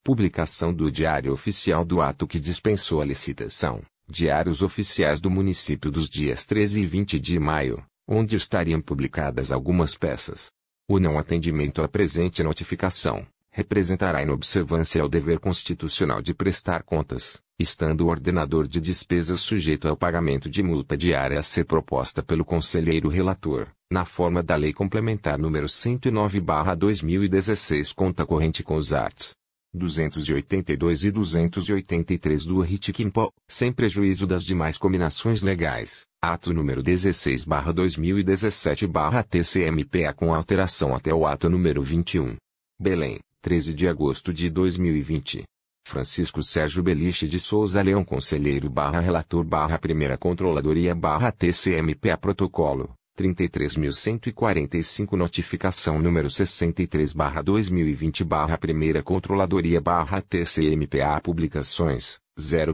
publicação do Diário Oficial do ato que dispensou a licitação, Diários Oficiais do Município dos dias 13 e 20 de maio, onde estariam publicadas algumas peças. O não atendimento à presente notificação representará inobservância ao dever constitucional de prestar contas, estando o ordenador de despesas sujeito ao pagamento de multa diária a ser proposta pelo conselheiro relator, na forma da Lei Complementar número 109/2016, conta corrente com os arts. 282 e 283 do RIT-QUIMPO, sem prejuízo das demais combinações legais, ato número 16-2017-TCMPA com alteração até o ato número 21. Belém, 13 de agosto de 2020. Francisco Sérgio Beliche de Souza Leão Conselheiro barra Relator barra Primeira Controladoria barra TCMPA Protocolo, 33.145 Notificação número 63-2020 Primeira Controladoria TCMPA Publicações,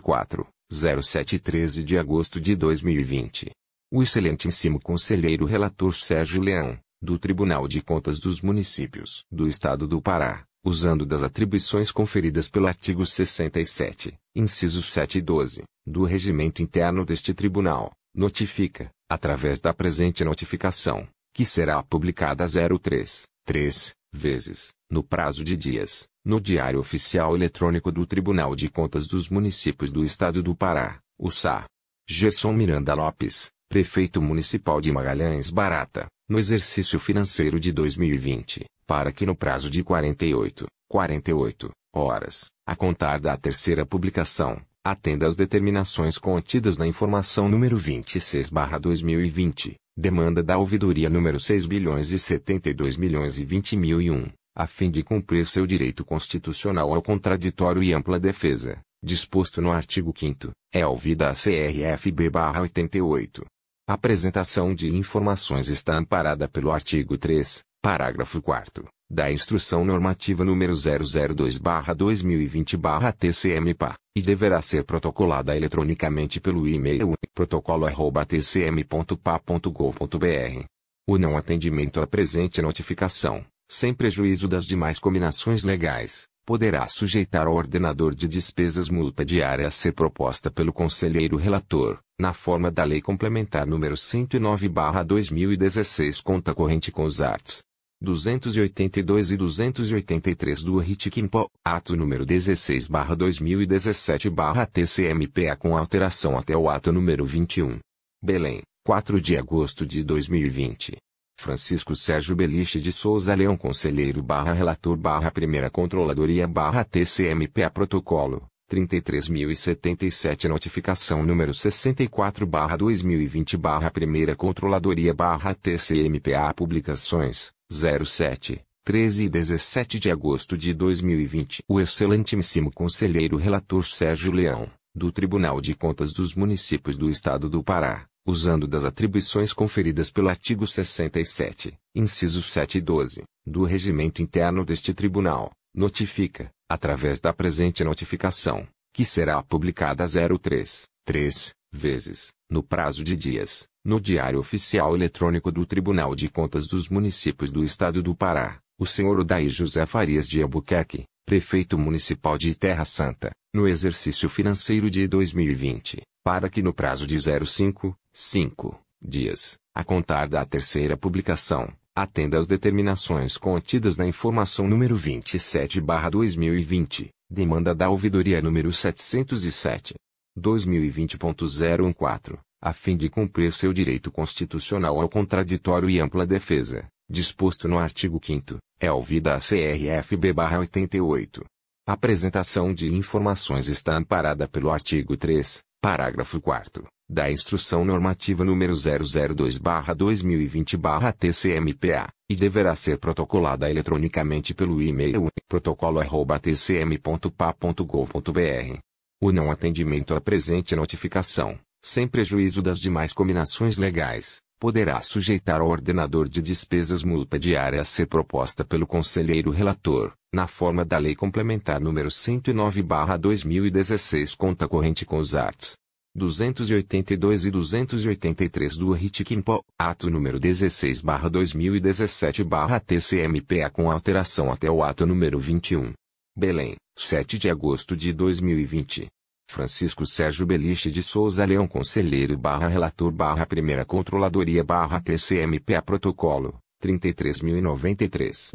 04, 07 e 13 de agosto de 2020. O excelentíssimo Conselheiro Relator Sérgio Leão, do Tribunal de Contas dos Municípios do Estado do Pará, usando das atribuições conferidas pelo artigo 67, incisos 7 e 12, do Regimento Interno deste Tribunal, notifica, através da presente notificação, que será publicada 03, 3, vezes, no prazo de dias, no Diário Oficial Eletrônico do Tribunal de Contas dos Municípios do Estado do Pará, o SA. Gerson Miranda Lopes, Prefeito Municipal de Magalhães Barata, no exercício financeiro de 2020, para que no prazo de 48, 48 horas, a contar da terceira publicação, atenda às determinações contidas na informação número 26/2020, demanda da ouvidoria número 6 bilhões e 72 milhões e 20 mil e 1, a fim de cumprir seu direito constitucional ao contraditório e ampla defesa, disposto no artigo 5º, é ouvida a CRFB/88. A apresentação de informações está amparada pelo artigo 3, parágrafo 4 da Instrução Normativa número 002-2020-TCM-PA, e deverá ser protocolada eletronicamente pelo e-mail protocolo@tcm.pa.gov.br. O não atendimento à presente notificação, sem prejuízo das demais combinações legais, poderá sujeitar ao ordenador de despesas multa diária a ser proposta pelo conselheiro relator, na forma da Lei Complementar número 109/2016, conta corrente com os arts. 282 e 283 do RITCIMPO, ato número 16/2017/TCMPA com alteração até o ato número 21. Belém, 4 de agosto de 2020. Francisco Sérgio Beliche de Souza Leão Conselheiro barra Relator barra Primeira Controladoria barra TCMPA Protocolo, 33.077 Notificação número 64 barra 2020 barra Primeira Controladoria barra TCMPA Publicações, 07, 13 e 17 de agosto de 2020. O excelentíssimo conselheiro relator Sérgio Leão, do Tribunal de Contas dos Municípios do Estado do Pará, usando das atribuições conferidas pelo artigo 67, incisos 7 e 12, do regimento interno deste tribunal, notifica, através da presente notificação, que será publicada 03, 3, vezes, no prazo de dias, no Diário Oficial Eletrônico do Tribunal de Contas dos Municípios do Estado do Pará, o senhor Odaí José Farias de Albuquerque, prefeito municipal de Terra Santa, no exercício financeiro de 2020, para que no prazo de 05, 5 dias, a contar da terceira publicação, atenda às determinações contidas na informação número 27/2020, demanda da ouvidoria número 707. 2020.014, a fim de cumprir seu direito constitucional ao contraditório e ampla defesa, disposto no artigo 5 é ouvida a CRFB-88. A apresentação de informações está amparada pelo artigo 3, parágrafo 4 da Instrução Normativa número 002/2020/TCMPA, e deverá ser protocolada eletronicamente pelo e-mail protocolo@tcm.pa.gov.br. O não atendimento à presente notificação, sem prejuízo das demais combinações legais, poderá sujeitar ao ordenador de despesas multa diária a ser proposta pelo conselheiro relator, na forma da Lei Complementar número 109/2016, conta corrente com os arts. 282 e 283 do RITCIMPO, ato número 16/2017/TCMPA com alteração até o ato número 21. Belém, 7 de agosto de 2020. Francisco Sérgio Beliche de Souza Leão Conselheiro barra Relator barra Primeira Controladoria barra TCMPA Protocolo, 33.093.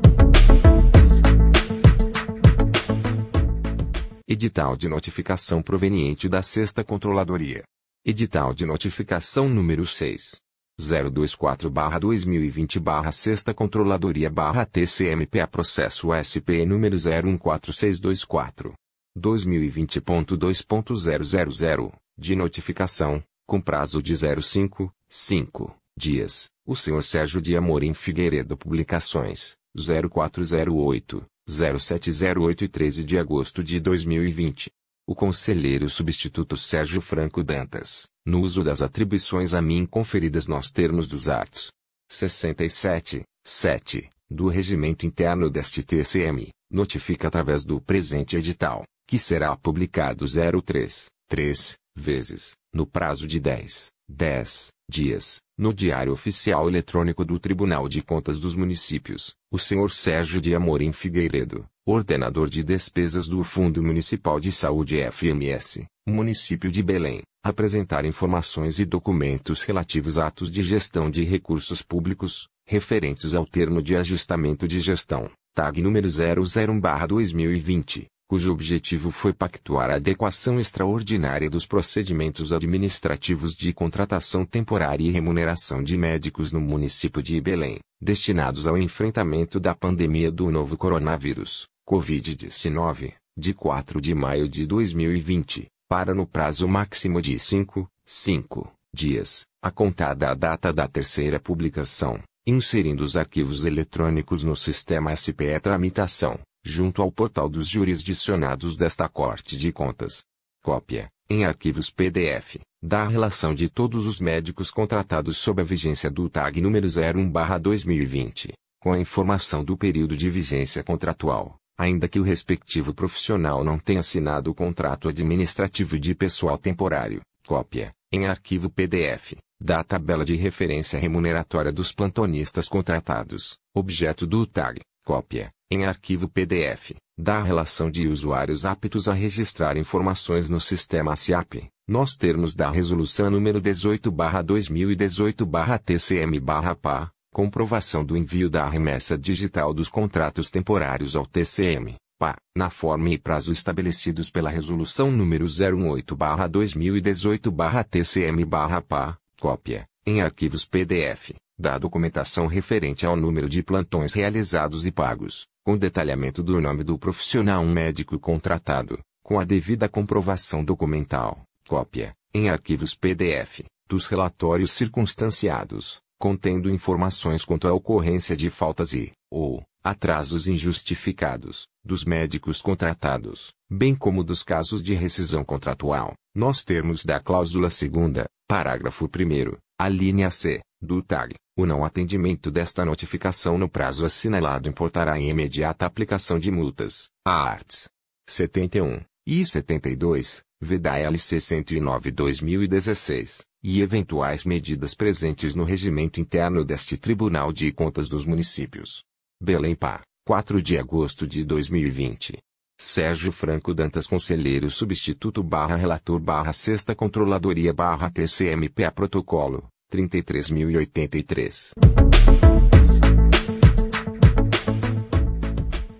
Edital de notificação proveniente da Sexta Controladoria. Edital de notificação número 6. 024-2020 Sexta Controladoria TCMPA Processo SPE número 014624. 2020.2.000, de notificação, com prazo de 05, 5 dias, o senhor Sérgio de Amorim Figueiredo Publicações, 0408, 0708 e 13 de agosto de 2020. O conselheiro substituto Sérgio Franco Dantas, no uso das atribuições a mim conferidas nos termos dos arts. 67, 7, do Regimento Interno deste TCM, notifica através do presente edital, que será publicado 03, 3, vezes, no prazo de 10, 10 dias, no Diário Oficial Eletrônico do Tribunal de Contas dos Municípios, o senhor Sérgio de Amorim Figueiredo, ordenador de despesas do Fundo Municipal de Saúde FMS, município de Belém, apresentar informações e documentos relativos a atos de gestão de recursos públicos, referentes ao termo de ajustamento de gestão, TAG número 001/2020 cujo objetivo foi pactuar a adequação extraordinária dos procedimentos administrativos de contratação temporária e remuneração de médicos no município de Belém, destinados ao enfrentamento da pandemia do novo coronavírus, Covid-19, de 4 de maio de 2020, para no prazo máximo de 5, 5 dias, a contar da data da terceira publicação, inserindo os arquivos eletrônicos no sistema SPE Tramitação, junto ao portal dos jurisdicionados desta Corte de Contas. Cópia, em arquivos PDF, da relação de todos os médicos contratados sob a vigência do TAG número 01/2020, com a informação do período de vigência contratual, ainda que o respectivo profissional não tenha assinado o contrato administrativo de pessoal temporário, cópia, em arquivo PDF, da tabela de referência remuneratória dos plantonistas contratados, objeto do TAG, cópia, em arquivo PDF, da relação de usuários aptos a registrar informações no sistema SIAP, nos termos da Resolução número 18-2018-TCM-PA, comprovação do envio da remessa digital dos contratos temporários ao TCM, PA, na forma e prazo estabelecidos pela Resolução número 018-2018-TCM-PA, cópia, em arquivos PDF, da documentação referente ao número de plantões realizados e pagos, com detalhamento do nome do profissional médico contratado, com a devida comprovação documental, cópia, em arquivos PDF, dos relatórios circunstanciados, contendo informações quanto à ocorrência de faltas e, ou, atrasos injustificados, dos médicos contratados, bem como dos casos de rescisão contratual, nos termos da cláusula segunda, parágrafo 1 a linha C, do TAG, o não atendimento desta notificação no prazo assinalado importará em imediata aplicação de multas, a arts. 71 e 72, VDALC 109-2016, e eventuais medidas presentes no regimento interno deste Tribunal de Contas dos Municípios. Belém Pá, 4 de agosto de 2020. Sérgio Franco Dantas Conselheiro Substituto barra Relator barra Sexta Controladoria barra TCMPA Protocolo, 33.083.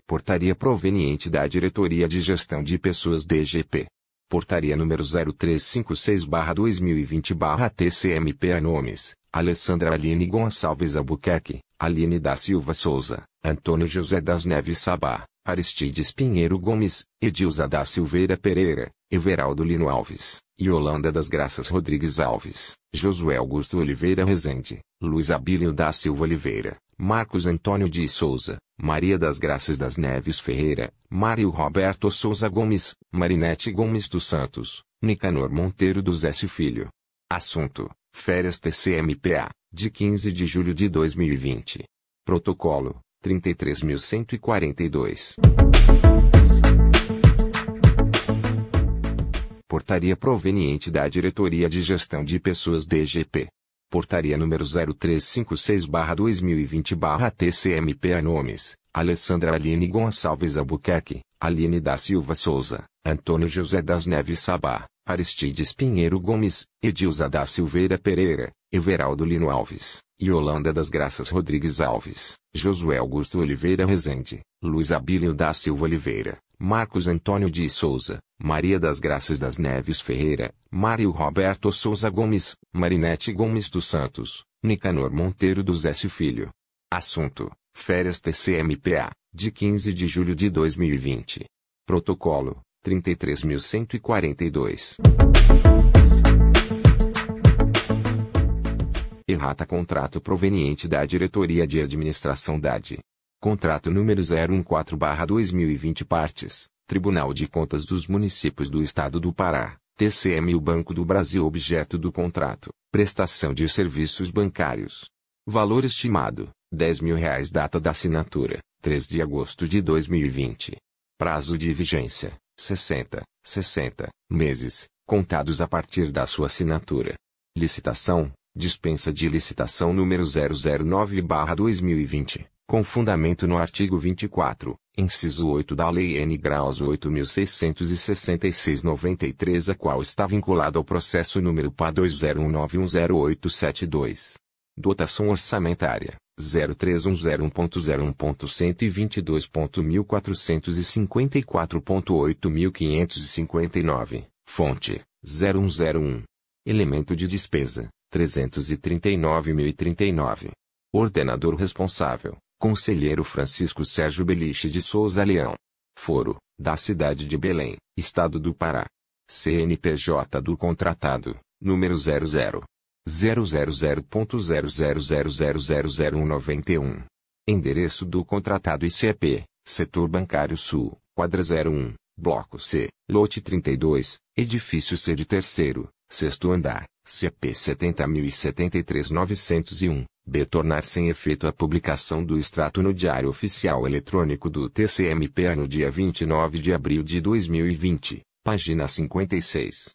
Portaria proveniente da Diretoria de Gestão de Pessoas DGP. Portaria número 0356-2020-TCMPA Nomes, Alessandra Aline Gonçalves Albuquerque, Aline da Silva Souza, Antônio José das Neves Sabá, Aristides Pinheiro Gomes, Edilza da Silveira Pereira, Everaldo Lino Alves, Yolanda das Graças Rodrigues Alves, Josué Augusto Oliveira Rezende, Luiz Abílio da Silva Oliveira, Marcos Antônio de Souza, Maria das Graças das Neves Ferreira, Mário Roberto Souza Gomes, Marinete Gomes dos Santos, Nicanor Monteiro do Zécio Filho. Assunto: Férias TCMPA, de 15 de julho de 2020. Protocolo: 33.142. Portaria proveniente da Diretoria de Gestão de Pessoas DGP. Portaria número 0356-2020-TCMPA Nomes, Alessandra Aline Gonçalves Albuquerque, Aline da Silva Souza, Antônio José das Neves Sabá, Aristides Pinheiro Gomes, Edilza da Silveira Pereira, Everaldo Lino Alves, Yolanda das Graças Rodrigues Alves, Josué Augusto Oliveira Rezende, Luiz Abílio da Silva Oliveira, Marcos Antônio de Souza, Maria das Graças das Neves Ferreira, Mário Roberto Souza Gomes, Marinete Gomes dos Santos, Nicanor Monteiro do Zécio Filho. Assunto: Férias TCMPA, de 15 de julho de 2020. Protocolo: 33.142. Errata contrato proveniente da Diretoria de Administração DAD. Contrato número 014-2020 Partes, Tribunal de Contas dos Municípios do Estado do Pará, TCM e o Banco do Brasil Objeto do contrato, prestação de serviços bancários. Valor estimado, 10 mil reais Data da assinatura, 3 de agosto de 2020. Prazo de vigência, 60, 60 meses, contados a partir da sua assinatura. Licitação, Dispensa de licitação número 009/2020, com fundamento no artigo 24, inciso 8 da Lei N graus 8666/93, a qual está vinculado ao processo número PA 2019108872. Dotação orçamentária 03101.0.151.454.8559. Fonte 0101. Elemento de despesa 339.039. Ordenador responsável, Conselheiro Francisco Sérgio Beliche de Souza Leão. Foro, da cidade de Belém, Estado do Pará. CNPJ do contratado, número 00. 000.000000191. Endereço do contratado ICP, Setor Bancário Sul, quadra 01, Bloco C, lote 32, edifício C de terceiro, sexto andar. CP 70.073.901, B. Tornar sem efeito a publicação do extrato no Diário Oficial Eletrônico do TCMPA no dia 29 de abril de 2020, página 56.